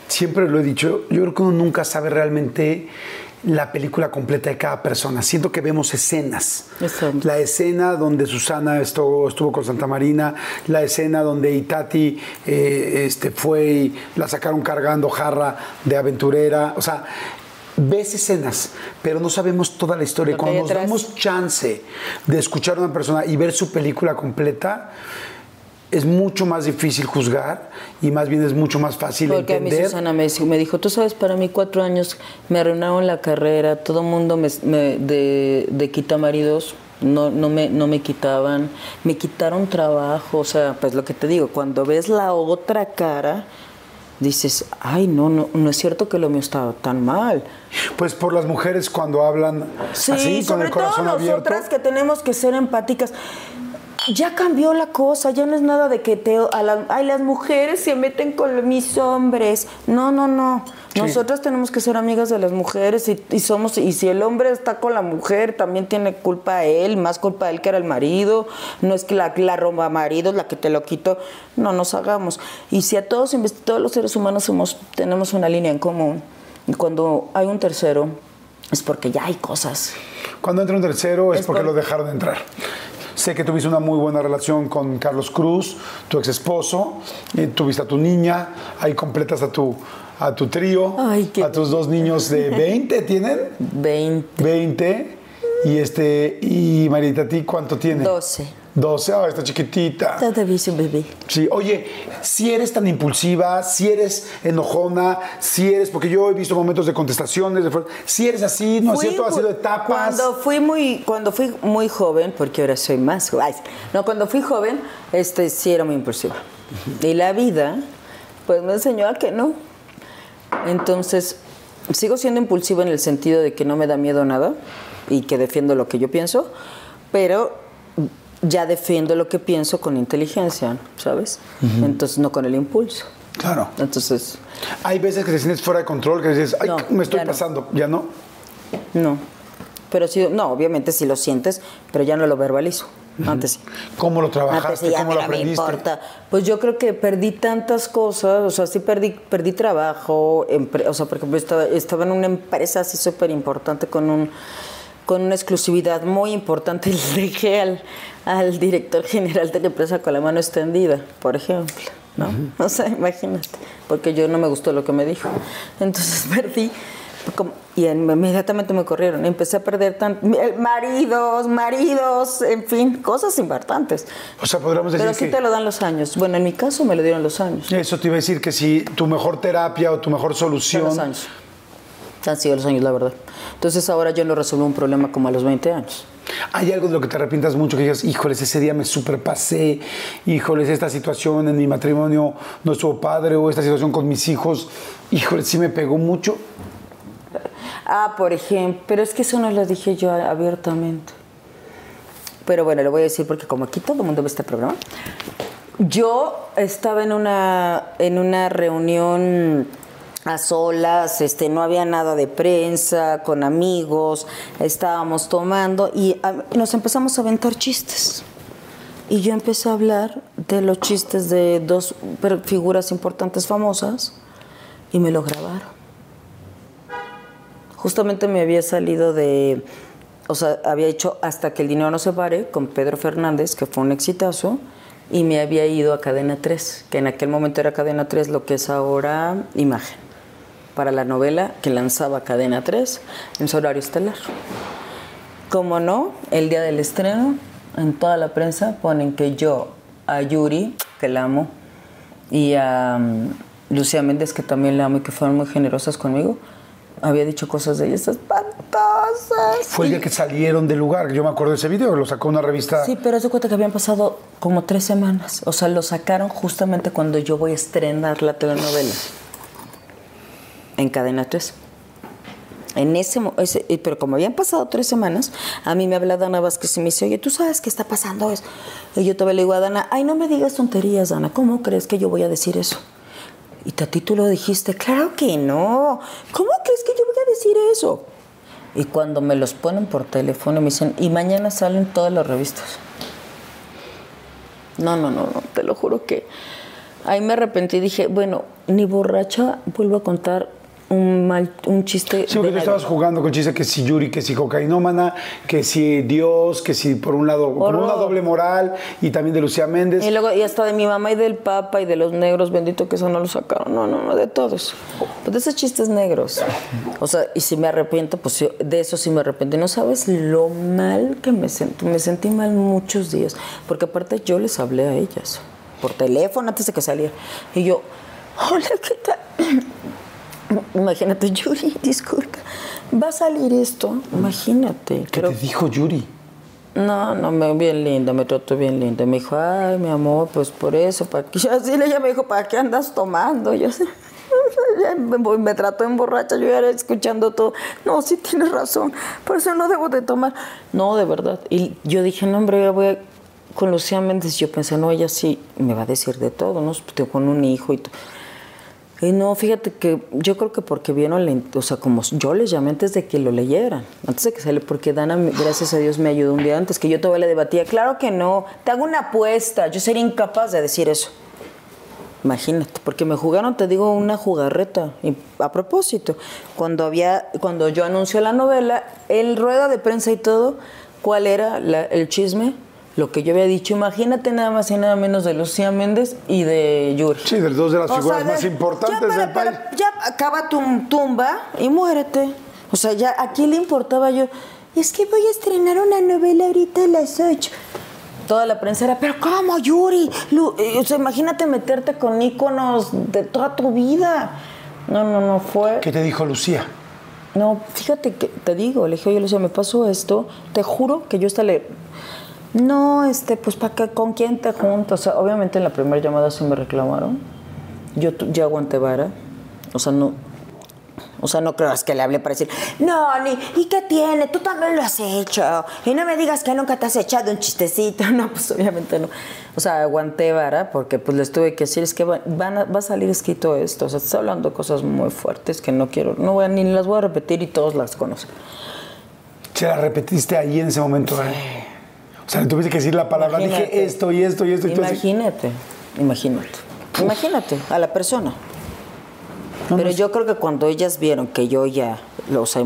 siempre lo he dicho, yo creo que uno nunca sabe realmente la película completa de cada persona. Siento que vemos escenas. La escena donde Susana estuvo, estuvo con Santa Marina, la escena donde Itati eh, este, fue y la sacaron cargando jarra de aventurera. O sea, ves escenas, pero no sabemos toda la historia. Cuando nos damos chance de escuchar a una persona y ver su película completa, es mucho más difícil juzgar y más bien es mucho más fácil Porque a mí entender. Susana me, dijo- me dijo, tú sabes, para mí cuatro años me arruinaron la carrera, todo mundo me, me- de, de quitamaridos no, no, me, no me quitaban, me quitaron trabajo, o sea, pues lo que te digo, cuando ves la otra cara, dices, ay, no, no, no es cierto que lo mío estaba tan mal. Pues por las mujeres cuando hablan Sí, así, con el corazón todo abierto. nosotras que tenemos que ser empáticas. Ya cambió la cosa, ya no es nada de que te, a la- ay, las mujeres se meten con mis hombres. No, no, no. Sí. Nosotras tenemos que ser amigas de las mujeres y, y somos y si el hombre está con la mujer también tiene culpa él, más culpa él que era el marido. No es que la, la romba marido, la que te lo quito. No nos hagamos. Y si a todos todos los seres humanos somos tenemos una línea en común y cuando hay un tercero es porque ya hay cosas. Cuando entra un tercero es, Es porque por- lo dejaron entrar. Sé que tuviste una muy buena relación con Carlos Cruz, tu ex esposo, tuviste a tu niña, ahí completas a tu, a tu trío, Ay, qué- a tus dos niños de 20, ¿tienen? 20. 20. Y este, y Marita, ¿a ti cuánto tiene? 12. 12, ah, está chiquitita. Todavía es un bebé. Sí, oye, si eres tan impulsiva, si eres enojona, si eres, porque yo he visto momentos de contestaciones, de si eres así, ¿no es cierto? Ha sido etapas. Cuando fui muy, cuando fui muy joven, porque ahora soy más joven. No, cuando fui joven, este sí era muy impulsiva. Y la vida, pues me enseñó a que no. Entonces, sigo siendo impulsiva en el sentido de que no me da miedo nada y que defiendo lo que yo pienso, pero ya defiendo lo que pienso con inteligencia, ¿sabes? Entonces, no con el impulso. Claro. Entonces, Hay veces que te sientes fuera de control, que dices, ay, No, me estoy ya no. pasando, ¿ya no? no. Pero sí, no, obviamente sí lo sientes, pero ya no lo verbalizo. Antes sí. ¿Cómo lo Antes trabajaste? sí, ya ¿Cómo lo no me aprendiste? importa. Pues yo creo que perdí tantas cosas, o sea, sí perdí, perdí trabajo, empre- o sea, por ejemplo, estaba, estaba en una empresa así súper importante con un con una exclusividad muy importante le dejé al, al director general de la empresa con la mano extendida, por ejemplo, ¿no? O sea, imagínate, porque yo no me gustó lo que me dijo. Entonces perdí y en- inmediatamente me corrieron. Empecé a perder tan, maridos, maridos, en fin, cosas importantes. O sea, podríamos decir Pero sí que... te lo dan los años. Bueno, en mi caso me lo dieron los años. Eso te iba a decir que si tu mejor terapia o tu mejor Son solución... los años. Han sido los años, la verdad. Entonces ahora yo no resuelvo un problema como a los 20 años. ¿Hay algo de lo que te arrepientas mucho? Que digas, híjoles, ese día me superpasé, híjoles, esta situación en mi matrimonio no estuvo padre, o esta situación con mis hijos, híjoles, sí me pegó mucho. Ah, por ejemplo, pero es que eso no lo dije yo abiertamente. Pero bueno, lo voy a decir porque como aquí todo el mundo ve este programa. Yo estaba en una, en una reunión a solas, este, no había nada de prensa, con amigos, estábamos tomando y ah, nos empezamos a aventar chistes. Y yo empecé a hablar de los chistes de dos figuras importantes famosas y me lo grabaron. Justamente me había salido de, o sea, había hecho Hasta que el dinero no se pare con Pedro Fernández, que fue un exitazo, y me había ido a Cadena 3, que en aquel momento era Cadena 3 lo que es ahora Imagen, para la novela que lanzaba Cadena 3 en su horario estelar. Como no, el día del estreno, en toda la prensa ponen que yo, a Yuri, que la amo, y a um, Lucía Méndez, que también la amo y que fueron muy generosas conmigo, había dicho cosas de ellas espantosas. Fue el día que salieron del lugar, yo me acuerdo de ese video, lo sacó una revista. Sí, pero haz de cuenta que habían pasado como tres semanas. O sea, lo sacaron justamente cuando yo voy a estrenar la telenovela. En Cadena 3. En ese, ese- eh, pero como habían pasado tres semanas, a mí me habla Dana Vázquez y me dice, oye, ¿tú sabes qué está pasando eso? Y yo todavía le digo a Dana, ay, no me digas tonterías, Dana, ¿cómo crees que yo voy a decir eso? Y a ti tú lo dijiste, claro que no. ¿Cómo crees que yo voy a decir eso? Y cuando me los ponen por teléfono me dicen, y mañana salen todas las revistas. No, no, no, no, te lo juro que ahí me arrepentí y dije, bueno, ni borracha vuelvo a contar un mal, un chiste. Sí, porque tú estabas jugando con chistes que si Yuri, que si cocainómana, que si Dios, que si por un lado, Horror. una doble moral, y también de Lucía Méndez. Y luego, y hasta de mi mamá y del papa y de los negros, bendito que eso no lo sacaron. No, no, no, de todos. Pues de esos chistes negros. O sea, y si me arrepiento, pues sí, de eso sí me arrepiento. Y no sabes lo mal que me sentí. Me sentí mal muchos días. Porque aparte yo les hablé a ellas. Por teléfono antes de que saliera. Y yo, hola, ¿qué tal? Imagínate, Yuri, disculpa. Va a salir esto. Imagínate. ¿Qué te dijo Yuri? no, no, me, bien linda, me trató bien linda. Me dijo, ay, mi amor, pues por eso, ¿para qué? Así ella me dijo, ¿para qué andas tomando? Yo así, me, me trató en borracha, yo ya era escuchando todo. No, sí tienes razón, por eso no debo de tomar. No, de verdad. Y yo dije, no, hombre, yo voy a- con Lucía Méndez. Yo pensé, no, ella sí me va a decir de todo, ¿no? Tengo con un hijo y todo. Y no, fíjate que yo creo que porque vieron, la o sea, como yo les llamé antes de que lo leyeran, antes de que sale, porque Dana, gracias a Dios, me ayudó un día antes, que yo todavía le debatía, claro que no, te hago una apuesta, yo sería incapaz de decir eso. Imagínate, porque me jugaron, te digo, una jugarreta. Y a propósito, cuando había, cuando yo anunció la novela, el rueda de prensa y todo, ¿cuál era la- el chisme? Lo que yo había dicho, imagínate nada más y nada menos de Lucía Méndez y de Yuri. Sí, de dos de las O figuras sea, de- más importantes ya para- del país. para- ya acaba tu tumba y muérete. O sea, ya a quién le importaba yo. Es que voy a estrenar una novela ahorita a las 8. Toda la prensa era, pero ¿cómo, Yuri? Lu- eh, o sea, imagínate meterte con íconos de toda tu vida. No, no, no fue. ¿Qué te dijo Lucía? No, fíjate que te digo, le dije, oye, Lucía, me pasó esto, te juro que yo hasta le. No, este, pues, ¿para qué? ¿Con quién te juntas? O sea, obviamente en la primera llamada sí me reclamaron. Yo ya aguanté vara. O sea, no. O sea, no creas que le hablé para decir, no, ni, ¿y qué tiene? Tú también lo has hecho. Y no me digas que nunca te has echado un chistecito. No, pues obviamente no. O sea, aguanté vara porque pues les tuve que decir, es que va, van a, va a salir escrito esto. O sea, estás hablando de cosas muy fuertes que no quiero, no voy a, ni las voy a repetir y todos las conocen. Se la repetiste ahí en ese momento. ¿eh? Sea, le tuviste que decir la palabra, Imagínate. dije esto y esto y esto y. Imagínate, imagínate. Imagínate a la persona. Pero yo creo que cuando ellas vieron que yo ya, o sea,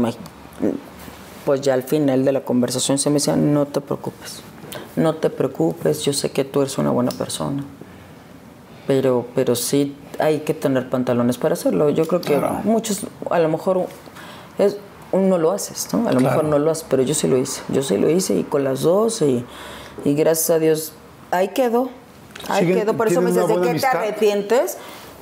pues ya al final de la conversación se me decían, no te preocupes, no te preocupes, yo sé que tú eres una buena persona. Pero, pero sí hay que tener pantalones para hacerlo. Yo creo que Claro. muchos, a lo mejor es, no lo haces, ¿no? A lo Claro. mejor no lo haces, pero yo sí lo hice. Yo sí lo hice y con las dos y, y gracias a Dios ahí quedó. Ahí Siguen- quedó. Por eso me dices, ¿de qué te arrepientes?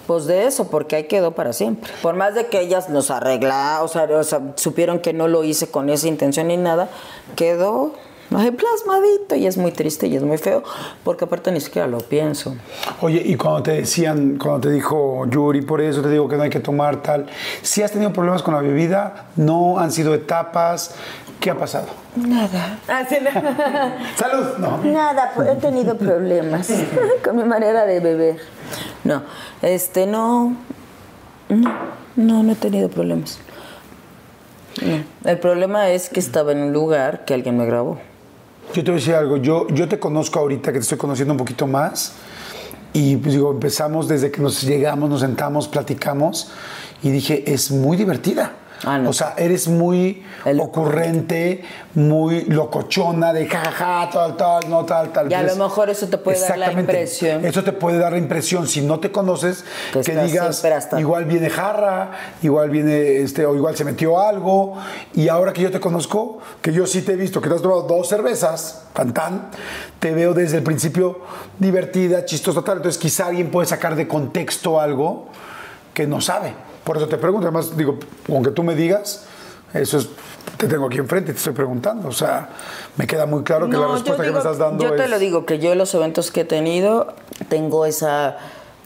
Pues de eso, porque ahí quedó para siempre. Por más de que ellas nos arreglaron, o sea, o sea, supieron que no lo hice con esa intención ni nada, quedó ahí plasmadito y es muy triste y es muy feo, porque aparte ni siquiera lo pienso. Oye, y cuando te decían, cuando te dijo Yuri, por eso te digo que no hay que tomar tal, si has tenido problemas con la bebida, no han sido etapas, ¿qué ha pasado? Nada. ¡Salud! No. Nada, pues, he tenido problemas con mi manera de beber. No, este, no, no, no, no he tenido problemas. No. El problema es que estaba en un lugar que alguien me grabó. Yo te voy a decir algo, yo, yo te conozco ahorita, que te estoy conociendo un poquito más, y pues digo, empezamos desde que nos llegamos, nos sentamos, platicamos, y dije, es muy divertida. Ah, no. O sea, eres muy El- ocurrente, muy locochona, de jajaja, tal, tal, no, tal, tal. Y a lo mejor eso te puede dar la impresión. Eso te puede dar la impresión, si no te conoces, Que digas, hasta- igual viene jarra, igual viene, este, o igual se metió algo, y ahora que yo te conozco, que yo sí te he visto, que te has tomado dos cervezas, tan tan, te veo desde el principio divertida, chistosa, tal, entonces quizá alguien puede sacar de contexto algo que no sabe. Por eso te pregunto, además, digo, aunque tú me digas, eso es, te tengo aquí enfrente y te estoy preguntando, o sea, me queda muy claro que la respuesta que me estás dando yo te lo digo, que yo en los eventos que he tenido tengo esa...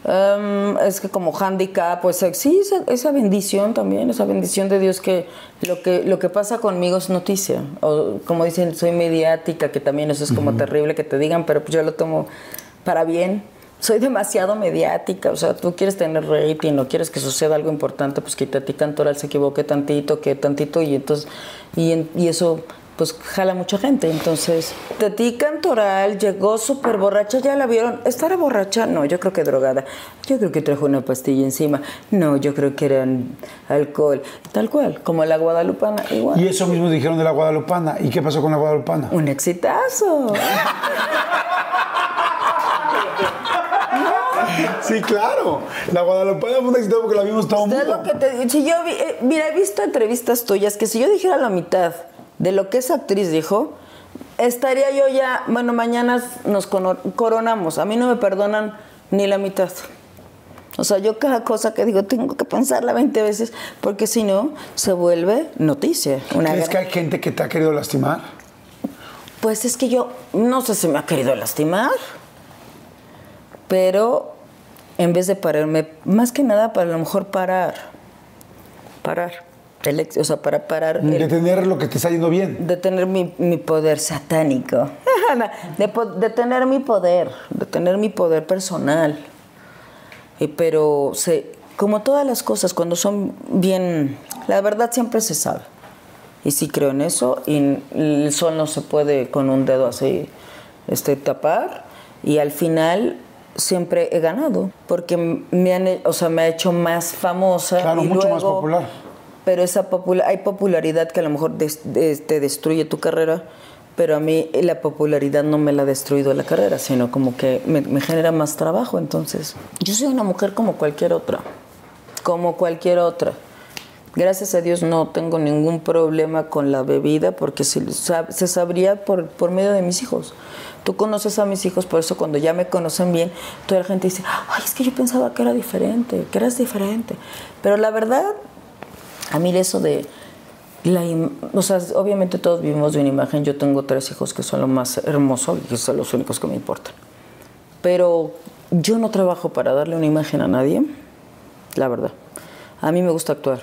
em, es que como handicap, pues sí, esa, esa bendición también, esa bendición de Dios que lo, que lo que pasa conmigo es noticia. O como dicen, soy mediática, que también eso es como terrible que te digan, pero pues yo lo tomo para bien. Soy demasiado mediática, o sea, tú quieres tener rating, no quieres que suceda algo importante, pues que Tati Cantoral se equivoque tantito, que tantito, y entonces, y, en- y eso pues jala mucha gente. Entonces, Tati Cantoral llegó súper borracha, ya la vieron. ¿Estará borracha? No, yo creo que drogada. Yo creo que trajo una pastilla encima. No, yo creo que era alcohol. Tal cual, como la guadalupana, igual. Y eso mismo dijeron de la Guadalupana. ¿Y qué pasó con la Guadalupana? Un exitazo. Sí, claro. La Guadalupana fue un éxito porque la vimos todo el mundo. lo que te digo. Si yo vi- eh, mira, he visto entrevistas tuyas que si yo dijera la mitad de lo que esa actriz dijo, estaría yo ya, bueno, mañana nos coronamos. A mí no me perdonan ni la mitad. O sea, yo cada cosa que digo tengo que pensarla 20 veces porque si no se vuelve noticia. Una ¿Crees que hay gente que te ha querido lastimar? Pues es que yo no sé si me ha querido lastimar, pero en vez de pararme, más que nada para a lo mejor parar, parar, el o sea, para parar, el- De tener lo que te está yendo bien. de tener mi, mi poder satánico, de, po- de tener mi poder, de tener mi poder personal. Y pero se, como todas las cosas, cuando son bien, la verdad siempre se sabe. Y sí creo en eso, y el sol no se puede con un dedo así este, tapar, y al final siempre he ganado, porque me han, o sea, me ha hecho más famosa. Claro, y mucho más luego- popular. pero esa popula- hay popularidad que a lo mejor des- des- te destruye tu carrera, pero a mí la popularidad no me la ha destruido la carrera, sino como que me, me genera más trabajo. Entonces, yo soy una mujer como cualquier otra, como cualquier otra. Gracias a Dios no tengo ningún problema con la bebida porque se, se sabría por, por medio de mis hijos. Tú conoces a mis hijos, por eso cuando ya me conocen bien, toda la gente dice, ay, es que yo pensaba que era diferente, que eras diferente. Pero la verdad, a mí eso de la o sea, obviamente todos vivimos de una imagen. Yo tengo tres hijos que son lo más hermoso y que son los únicos que me importan. Pero yo no trabajo para darle una imagen a nadie, la verdad. A mí me gusta actuar.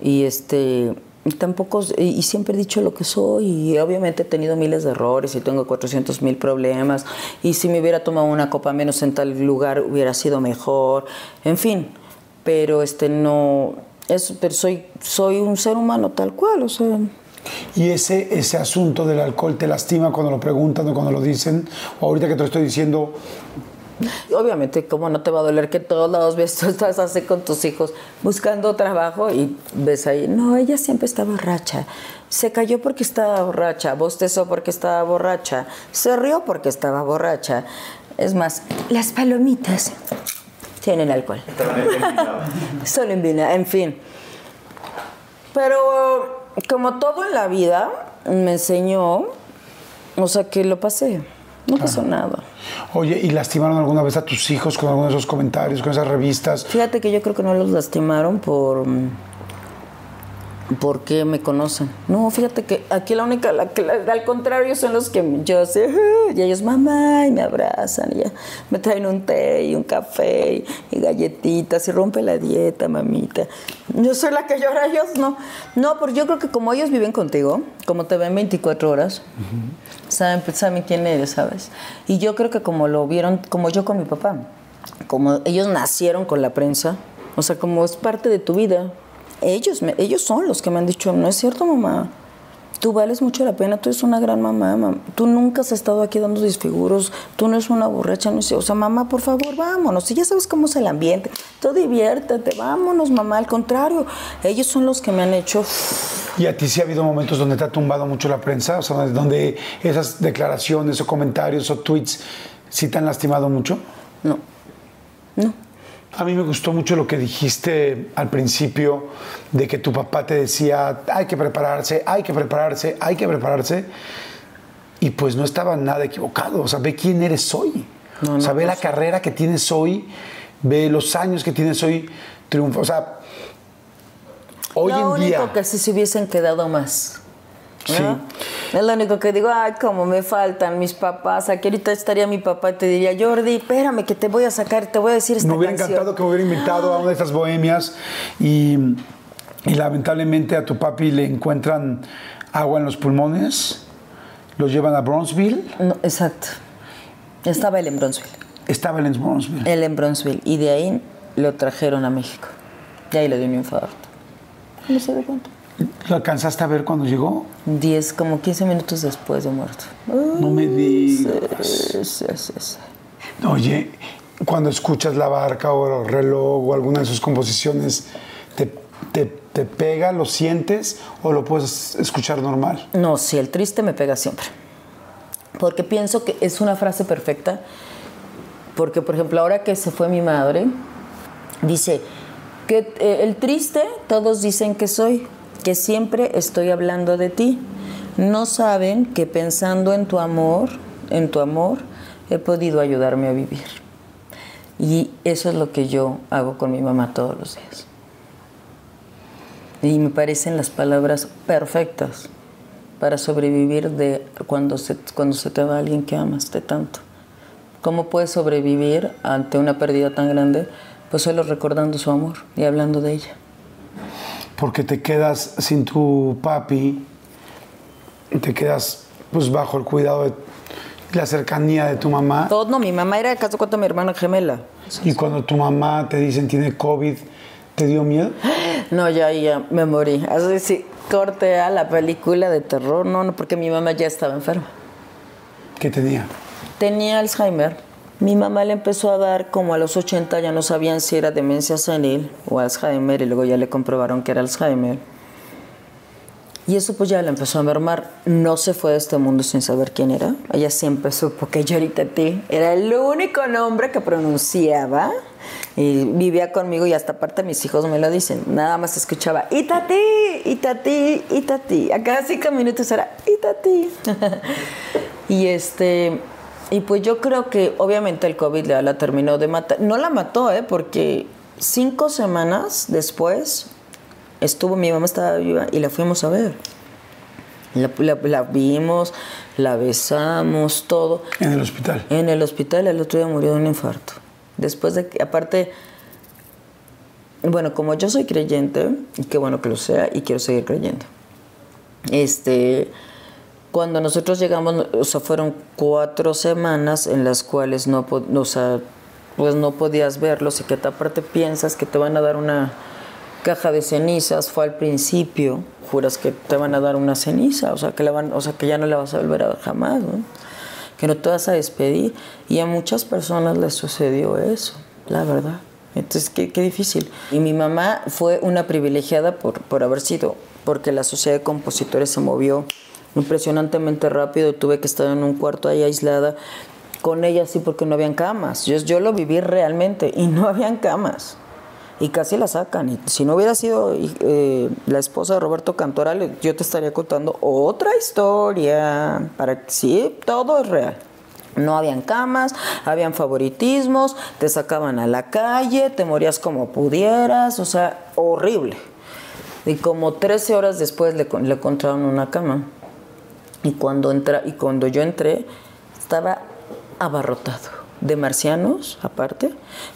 Y este tampoco y siempre he dicho lo que soy y obviamente he tenido miles de errores y tengo 400 mil problemas y si me hubiera tomado una copa menos en tal lugar hubiera sido mejor en fin pero este no es pero soy soy un ser humano tal cual o sea. Y ese, ese asunto del alcohol te lastima cuando lo preguntan o cuando lo dicen, o ahorita que te lo estoy diciendo, Obviamente, como no te va a doler que todos lados ves, tú estás así con tus hijos buscando trabajo y ves ahí, no, ella siempre está borracha. Se cayó porque estaba borracha, bostezó porque estaba borracha, se rió porque estaba borracha. Es más, las palomitas tienen alcohol. Solo en en fin. Pero como todo en la vida, me enseñó, o sea, que lo pasé. No pasó nada. Oye, ¿y lastimaron alguna vez a tus hijos con algunos de esos comentarios, con esas revistas? Fíjate que yo creo que no los lastimaron por porque me conocen. No, fíjate que aquí la única, la que la- al contrario son los que yo sé, y ellos mamá y me abrazan y ya me traen un té y un café y, y galletitas y rompe la dieta, mamita. Yo soy la que llora, ellos no. No, porque yo creo que como ellos viven contigo, como te ven 24 horas, saben, saben quién eres, ¿sabes? Y yo creo que como lo vieron, como yo con mi papá, como ellos nacieron con la prensa, o sea, como es parte de tu vida, ellos, me- ellos son los que me han dicho, no es cierto, mamá. Tú vales mucho la pena, tú eres una gran mamá, mam- Tú nunca has estado aquí dando desfiguros, tú no eres una borracha, no sé. O sea, mamá, por favor, vámonos. Si ya sabes cómo es el ambiente, tú diviértete, vámonos, mamá. Al contrario, ellos son los que me han hecho. ¿Y a ti sí ha habido momentos donde te ha tumbado mucho la prensa? O sea, donde- donde esas declaraciones o comentarios o tweets sí te han lastimado mucho? No, no. A mí me gustó mucho lo que dijiste al principio de que tu papá te decía, hay que prepararse, hay que prepararse, hay que prepararse. Y pues no estaba nada equivocado. O sea, ve quién eres hoy. No, o sea, no, ve la pues- carrera que tienes hoy, ve los años que tienes hoy, triunfa. O sea, hoy lo en único día... que si se hubiesen quedado más. Sí. Es lo único que digo, ay, como me faltan mis papás. Aquí ahorita estaría mi papá y te diría, Jordi, espérame que te voy a sacar, te voy a decir esta Me hubiera canción". encantado que me hubiera invitado a una de estas bohemias y, y lamentablemente a tu papi le encuentran agua en los pulmones, lo llevan a Bronzeville, No, exacto. Estaba él en Bronzeville. estaba él en Bronzeville. Él en Bronzeville. Y de ahí lo trajeron a México. Y ahí le dio un infarto. No se dio cuenta. ¿Lo alcanzaste a ver cuando llegó? Diez, como 15 minutos después de muerto. No me digas. Sí, sí, sí, sí. Oye, cuando escuchas La Barca o Reloj o alguna de sus composiciones, ¿te, te, te pega, lo sientes o lo puedes escuchar normal? No, sí, el triste me pega siempre. Porque pienso que es una frase perfecta. Porque, por ejemplo, ahora que se fue mi madre, dice que eh, el triste todos dicen que soy, que siempre estoy hablando de ti. No saben que pensando en tu amor, en tu amor, he podido ayudarme a vivir. Y eso es lo que yo hago con mi mamá todos los días. Y me parecen las palabras perfectas para sobrevivir de cuando se, cuando se te va alguien que amas de tanto. ¿Cómo puedes sobrevivir ante una pérdida tan grande? Pues solo recordando su amor y hablando de ella. Porque te quedas sin tu papi, te quedas pues bajo el cuidado de la cercanía de tu mamá. Todo, no, mi mamá era caso cuenta mi hermana gemela. Y cuando tu mamá te dicen tiene COVID, ¿te dio miedo? No, ya, ya me morí. Así sí, corte a la película de terror, no, no, porque mi mamá ya estaba enferma. ¿Qué tenía? Tenía Alzheimer. Mi mamá le empezó a dar como a los 80, ya no sabían si era demencia senil o Alzheimer, y luego ya le comprobaron que era Alzheimer. Y eso pues ya la empezó a mermar. No se fue de este mundo sin saber quién era. Ella siempre supo que Yoritati era el único nombre que pronunciaba. Y vivía conmigo y hasta aparte mis hijos me lo dicen. Nada más escuchaba Itati, Itati, Itati. A cada cinco minutos era Itati. y este... Y pues yo creo que obviamente el COVID la, la terminó de matar. No la mató, ¿eh? Porque cinco semanas después estuvo, mi mamá estaba viva y la fuimos a ver. La, la- la vimos, la besamos, todo. En el hospital. En el hospital el otro día murió de un infarto. Después de que, aparte, bueno, como yo soy creyente, y qué bueno que lo sea, y quiero seguir creyendo. Este, cuando nosotros llegamos, o sea, fueron cuatro semanas en las cuales no, o pues no podías verlos y que aparte piensas que te van a dar una caja de cenizas fue al principio, juras que te van a dar una ceniza, o sea, que, la van, o sea, que ya no la vas a volver a ver jamás, ¿no? que no te vas a despedir. Y a muchas personas les sucedió eso, la verdad. Entonces, qué, qué difícil. Y mi mamá fue una privilegiada por, por haber sido, porque la sociedad de compositores se movió impresionantemente rápido. Tuve que estar en un cuarto ahí aislada con ella, sí, porque no habían camas. Yo, yo lo viví realmente y no habían camas. Y casi la sacan. Y si no hubiera sido eh, la esposa de Roberto Cantoral, yo te estaría contando otra historia. Para que sí, todo es real. No habían camas, habían favoritismos, te sacaban a la calle, te morías como pudieras, o sea, horrible. Y como 13 horas después le, le encontraron una cama. Y cuando, entra, y cuando yo entré, estaba abarrotado de marcianos, aparte,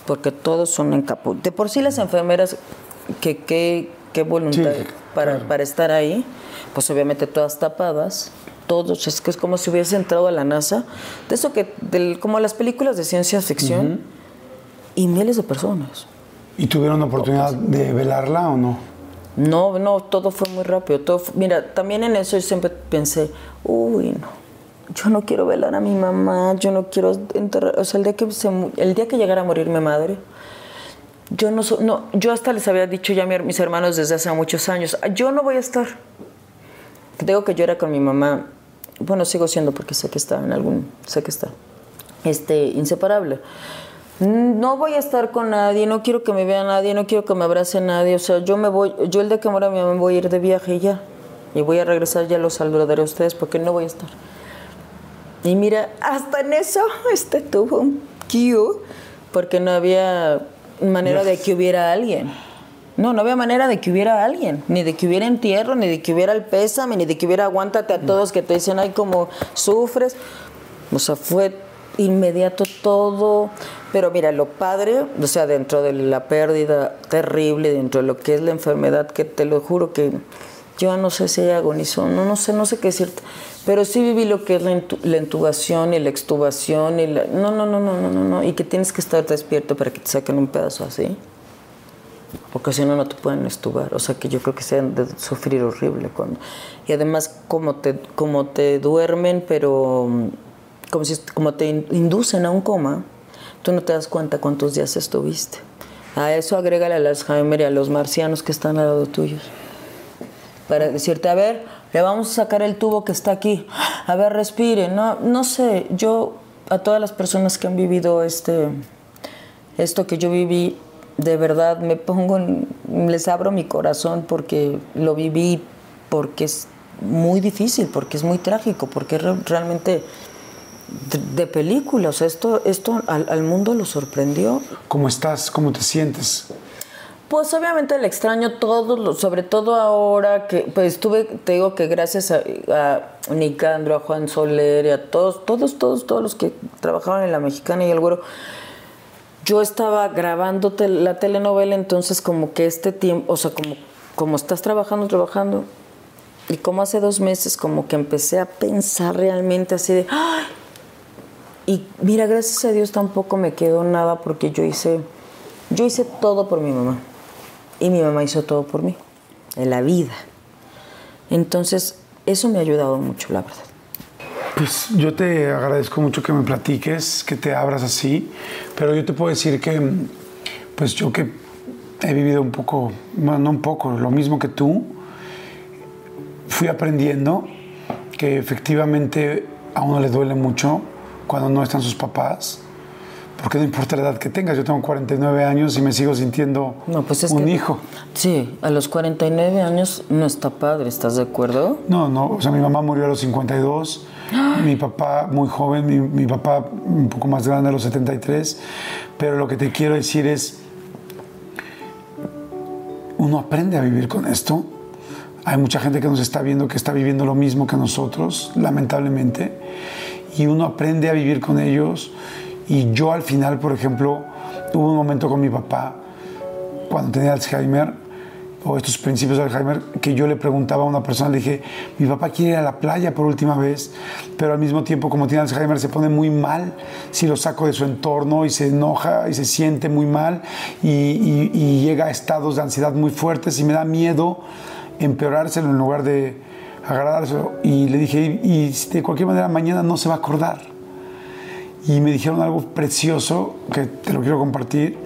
porque todos son encapuchados. De por sí las enfermeras, que qué voluntad Sí, para, claro. para estar ahí, pues obviamente todas tapadas, todos, es que es como si hubiese entrado a la NASA, de eso que, del, como las películas de ciencia ficción, y miles de personas. ¿Y tuvieron oportunidad de velarla o no? No, no, todo fue muy rápido. Todo mira, también en eso yo siempre pensé, uy, no, yo no quiero velar a mi mamá, yo no quiero enterrar, o sea, el día que, se el día que llegara a morir mi madre, yo no, no, yo hasta les había dicho ya a mi- mis hermanos desde hace muchos años, yo no voy a estar. Digo que yo era con mi mamá, bueno, sigo siendo porque sé que está en algún, sé que está, este, inseparable. No voy a estar con nadie, no quiero que me vea nadie, no quiero que me abrace nadie. O sea, yo me voy, yo el día que muera mi mamá me voy a ir de viaje y ya. Y voy a regresar, ya los saludaré a ustedes porque no voy a estar. Y mira, hasta en eso este tuvo un cue porque no había manera de que hubiera alguien. No, no había manera de que hubiera alguien, ni de que hubiera entierro, ni de que hubiera el pésame, ni de que hubiera aguántate a todos que te dicen, ay, como sufres. O sea, fue inmediato todo. Pero mira, lo padre, o sea, dentro de la pérdida terrible, dentro de lo que es la enfermedad, que te lo juro que yo no sé si agonizó, no, no sé, no sé qué decirte. Pero sí viví lo que es la, la intubación y la extubación y la... No, no, no, no, no, no, no. Y que tienes que estar despierto para que te saquen un pedazo así. Porque si no, no te pueden estubar. O sea, que yo creo que se han de sufrir horrible. Cuando... Y además, como te, como te duermen, pero como, si, como te in- inducen a un coma, tú no te das cuenta cuántos días estuviste. A eso agrégale al Alzheimer y a los marcianos que están al lado tuyos. Para decirte, a ver, le vamos a sacar el tubo que está aquí. A ver, respire. No, no sé, yo a todas las personas que han vivido este, esto que yo viví, de verdad me pongo, en- les abro mi corazón porque lo viví, porque es muy difícil, porque es muy trágico, porque realmente de, de película. O sea, esto, esto al, al mundo lo sorprendió. ¿Cómo estás? ¿Cómo te sientes? Pues obviamente le extraño todo, sobre todo ahora que pues tuve, te digo que gracias a, a Nicandro, a Juan Soler y a todos, todos, todos, todos los que trabajaban en la Mexicana y el Güero, yo estaba grabando la telenovela, entonces como que este tiempo, o sea, como, como estás trabajando, trabajando, y como hace dos meses como que empecé a pensar realmente así de, ¡ay! Y mira, gracias a Dios tampoco me quedó nada porque yo hice, yo hice todo por mi mamá. Y mi mamá hizo todo por mí, en la vida. Entonces, eso me ha ayudado mucho, la verdad. Pues yo te agradezco mucho que me platiques, que te abras así, pero yo te puedo decir que, pues yo que he vivido un poco, no un poco, lo mismo que tú, fui aprendiendo que efectivamente a uno le duele mucho cuando no están sus papás, porque no importa la edad que tengas, yo tengo 49 años y me sigo sintiendo No, pues es un que- hijo. Sí, a los 49 años no está padre, ¿estás de acuerdo? No, no, o sea, mi mamá murió a los 52, mi papá muy joven, mi, mi papá un poco más grande a los 73, pero lo que te quiero decir es, uno aprende a vivir con esto. Hay mucha gente que nos está viendo que está viviendo lo mismo que nosotros, lamentablemente, y uno aprende a vivir con ellos. Y yo al final, por ejemplo, hubo un momento con mi papá, cuando tenía Alzheimer, o estos principios de Alzheimer que yo le preguntaba a una persona, le dije, mi papá quiere ir a la playa por última vez, pero al mismo tiempo como tiene Alzheimer se pone muy mal si lo saco de su entorno y se enoja y se siente muy mal y, y- y llega a estados de ansiedad muy fuertes y me da miedo empeorárselo en lugar de agradárselo. Y le dije, y, de cualquier manera mañana no se va a acordar. Y me dijeron algo precioso que te lo quiero compartir.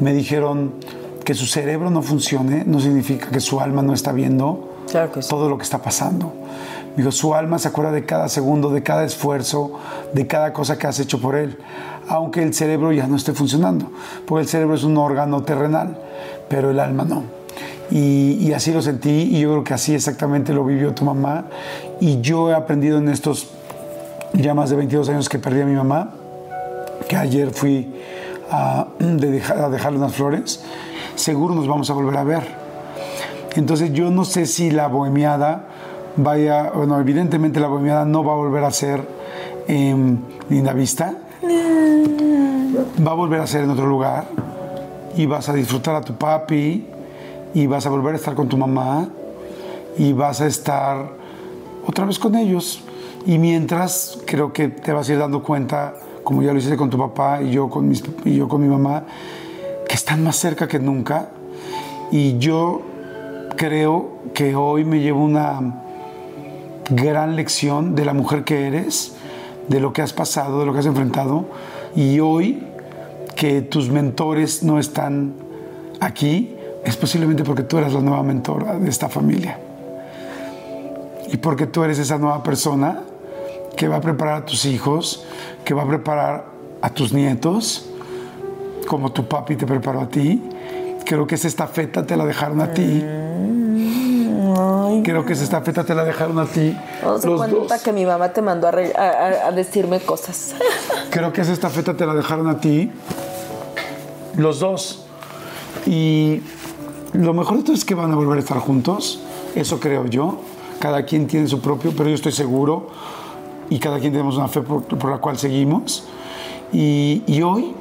Me dijeron que su cerebro no funcione no significa que su alma no está viendo Claro que sí. todo lo que está pasando. Me dijo, su alma se acuerda de cada segundo, de cada esfuerzo, de cada cosa que has hecho por él, aunque el cerebro ya no esté funcionando, porque el cerebro es un órgano terrenal, pero el alma no. Y, así lo sentí y yo creo que así exactamente lo vivió tu mamá. Y yo he aprendido en estos ya más de 22 años que perdí a mi mamá, que ayer fui a, de dejar- a dejarle unas flores, seguro nos vamos a volver a ver. Entonces yo no sé si la bohemiada vaya, bueno, evidentemente la bohemiada no va a volver a ser en Linda Vista, va a volver a ser en otro lugar y vas a disfrutar a tu papi y vas a volver a estar con tu mamá y vas a estar otra vez con ellos. Y mientras creo que te vas a ir dando cuenta, como ya lo hiciste con tu papá y yo con, mis, y yo con mi mamá, que están más cerca que nunca. Y yo creo que hoy me llevo una gran lección de la mujer que eres, de lo que has pasado, de lo que has enfrentado. Y hoy que tus mentores no están aquí, es posiblemente porque tú eres la nueva mentora de esta familia. Y porque tú eres esa nueva persona que va a preparar a tus hijos, que va a preparar a tus nietos, como tu papi te preparó a ti. Creo que esa estafeta te la dejaron a ti. Creo que esa estafeta te la dejaron a ti. No los dos. que mi mamá te mandó a- a decirme cosas. Creo que esa estafeta te la dejaron a ti. Los dos. Y lo mejor de todo es que van a volver a estar juntos. Eso creo yo. Cada quien tiene su propio, pero yo estoy seguro. Y cada quien tenemos una fe por, por la cual seguimos. Y, y hoy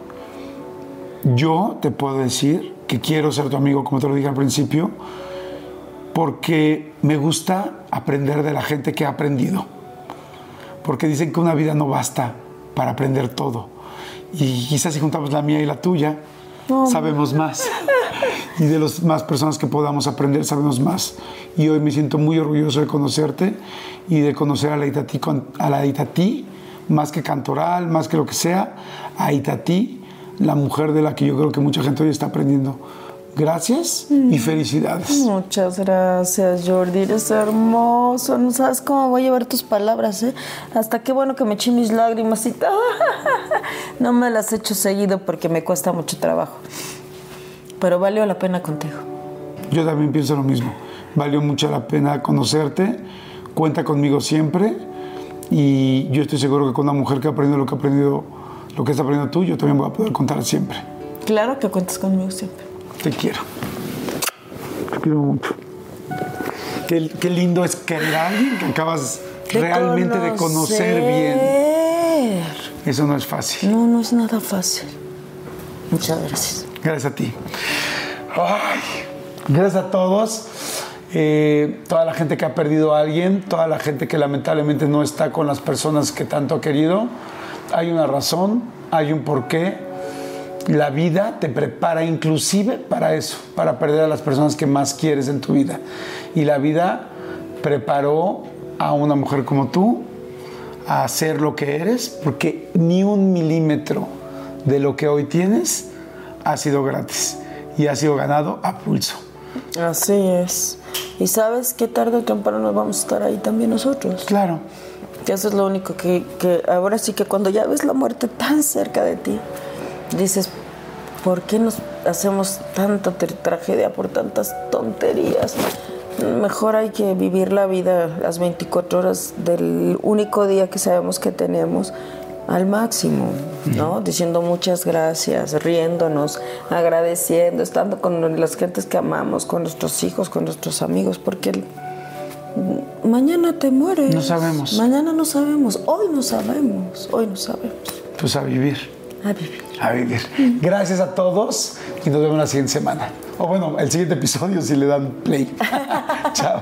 yo te puedo decir que quiero ser tu amigo, como te lo dije al principio, porque me gusta aprender de la gente que ha aprendido porque dicen que una vida no basta para aprender todo. Y quizás si juntamos la mía y la tuya, sabemos más. Y de las más personas que podamos aprender, sabemos más. Y hoy me siento muy orgulloso de conocerte y de conocer a la Itatí, a la Itatí más que cantoral, más que lo que sea, a Itatí, la mujer de la que yo creo que mucha gente hoy está aprendiendo. Gracias y felicidades. Muchas gracias, Jordi. Eres hermoso. No sabes cómo voy a llevar tus palabras, ¿eh? Hasta qué bueno que me eché mis lágrimas y todo. No me las echo seguido porque me cuesta mucho trabajo. Pero valió la pena contigo. Yo también pienso lo mismo. Valió mucho la pena conocerte. Cuenta conmigo siempre. Y yo estoy seguro que con una mujer que ha aprendido lo que ha aprendido, lo que has aprendido tú, yo también voy a poder contar siempre. Claro que cuentas conmigo siempre. Te quiero. Te quiero mucho. Qué, qué lindo es querer a alguien que acabas realmente de conocer bien. Eso no es fácil. No, no es nada fácil. Muchas gracias. Gracias a ti. Gracias a todos. Eh, toda la gente que ha perdido a alguien, toda la gente que lamentablemente no está con las personas que tanto ha querido. Hay una razón, hay un porqué. La vida te prepara inclusive para eso, para perder a las personas que más quieres en tu vida. Y la vida preparó a una mujer como tú a ser lo que eres, porque ni un milímetro de lo que hoy tienes ha sido gratis y ha sido ganado a pulso. Así es. Y sabes que tarde o temprano nos vamos a estar ahí también nosotros. Claro, Que eso es lo único que, que ahora sí que cuando ya ves la muerte tan cerca de ti, dices, ¿por qué nos hacemos tanta tragedia por tantas tonterías? Mejor hay que vivir la vida las 24 horas del único día que sabemos que tenemos al máximo, ¿no? Diciendo muchas gracias, riéndonos, agradeciendo, estando con las gentes que amamos, con nuestros hijos, con nuestros amigos, porque mañana te mueres. No sabemos. Mañana no sabemos, hoy no sabemos, hoy no sabemos. pues a vivir. A vivir. A vivir. Gracias a todos y nos vemos la siguiente semana. O bueno, el siguiente episodio si le dan play. Chao.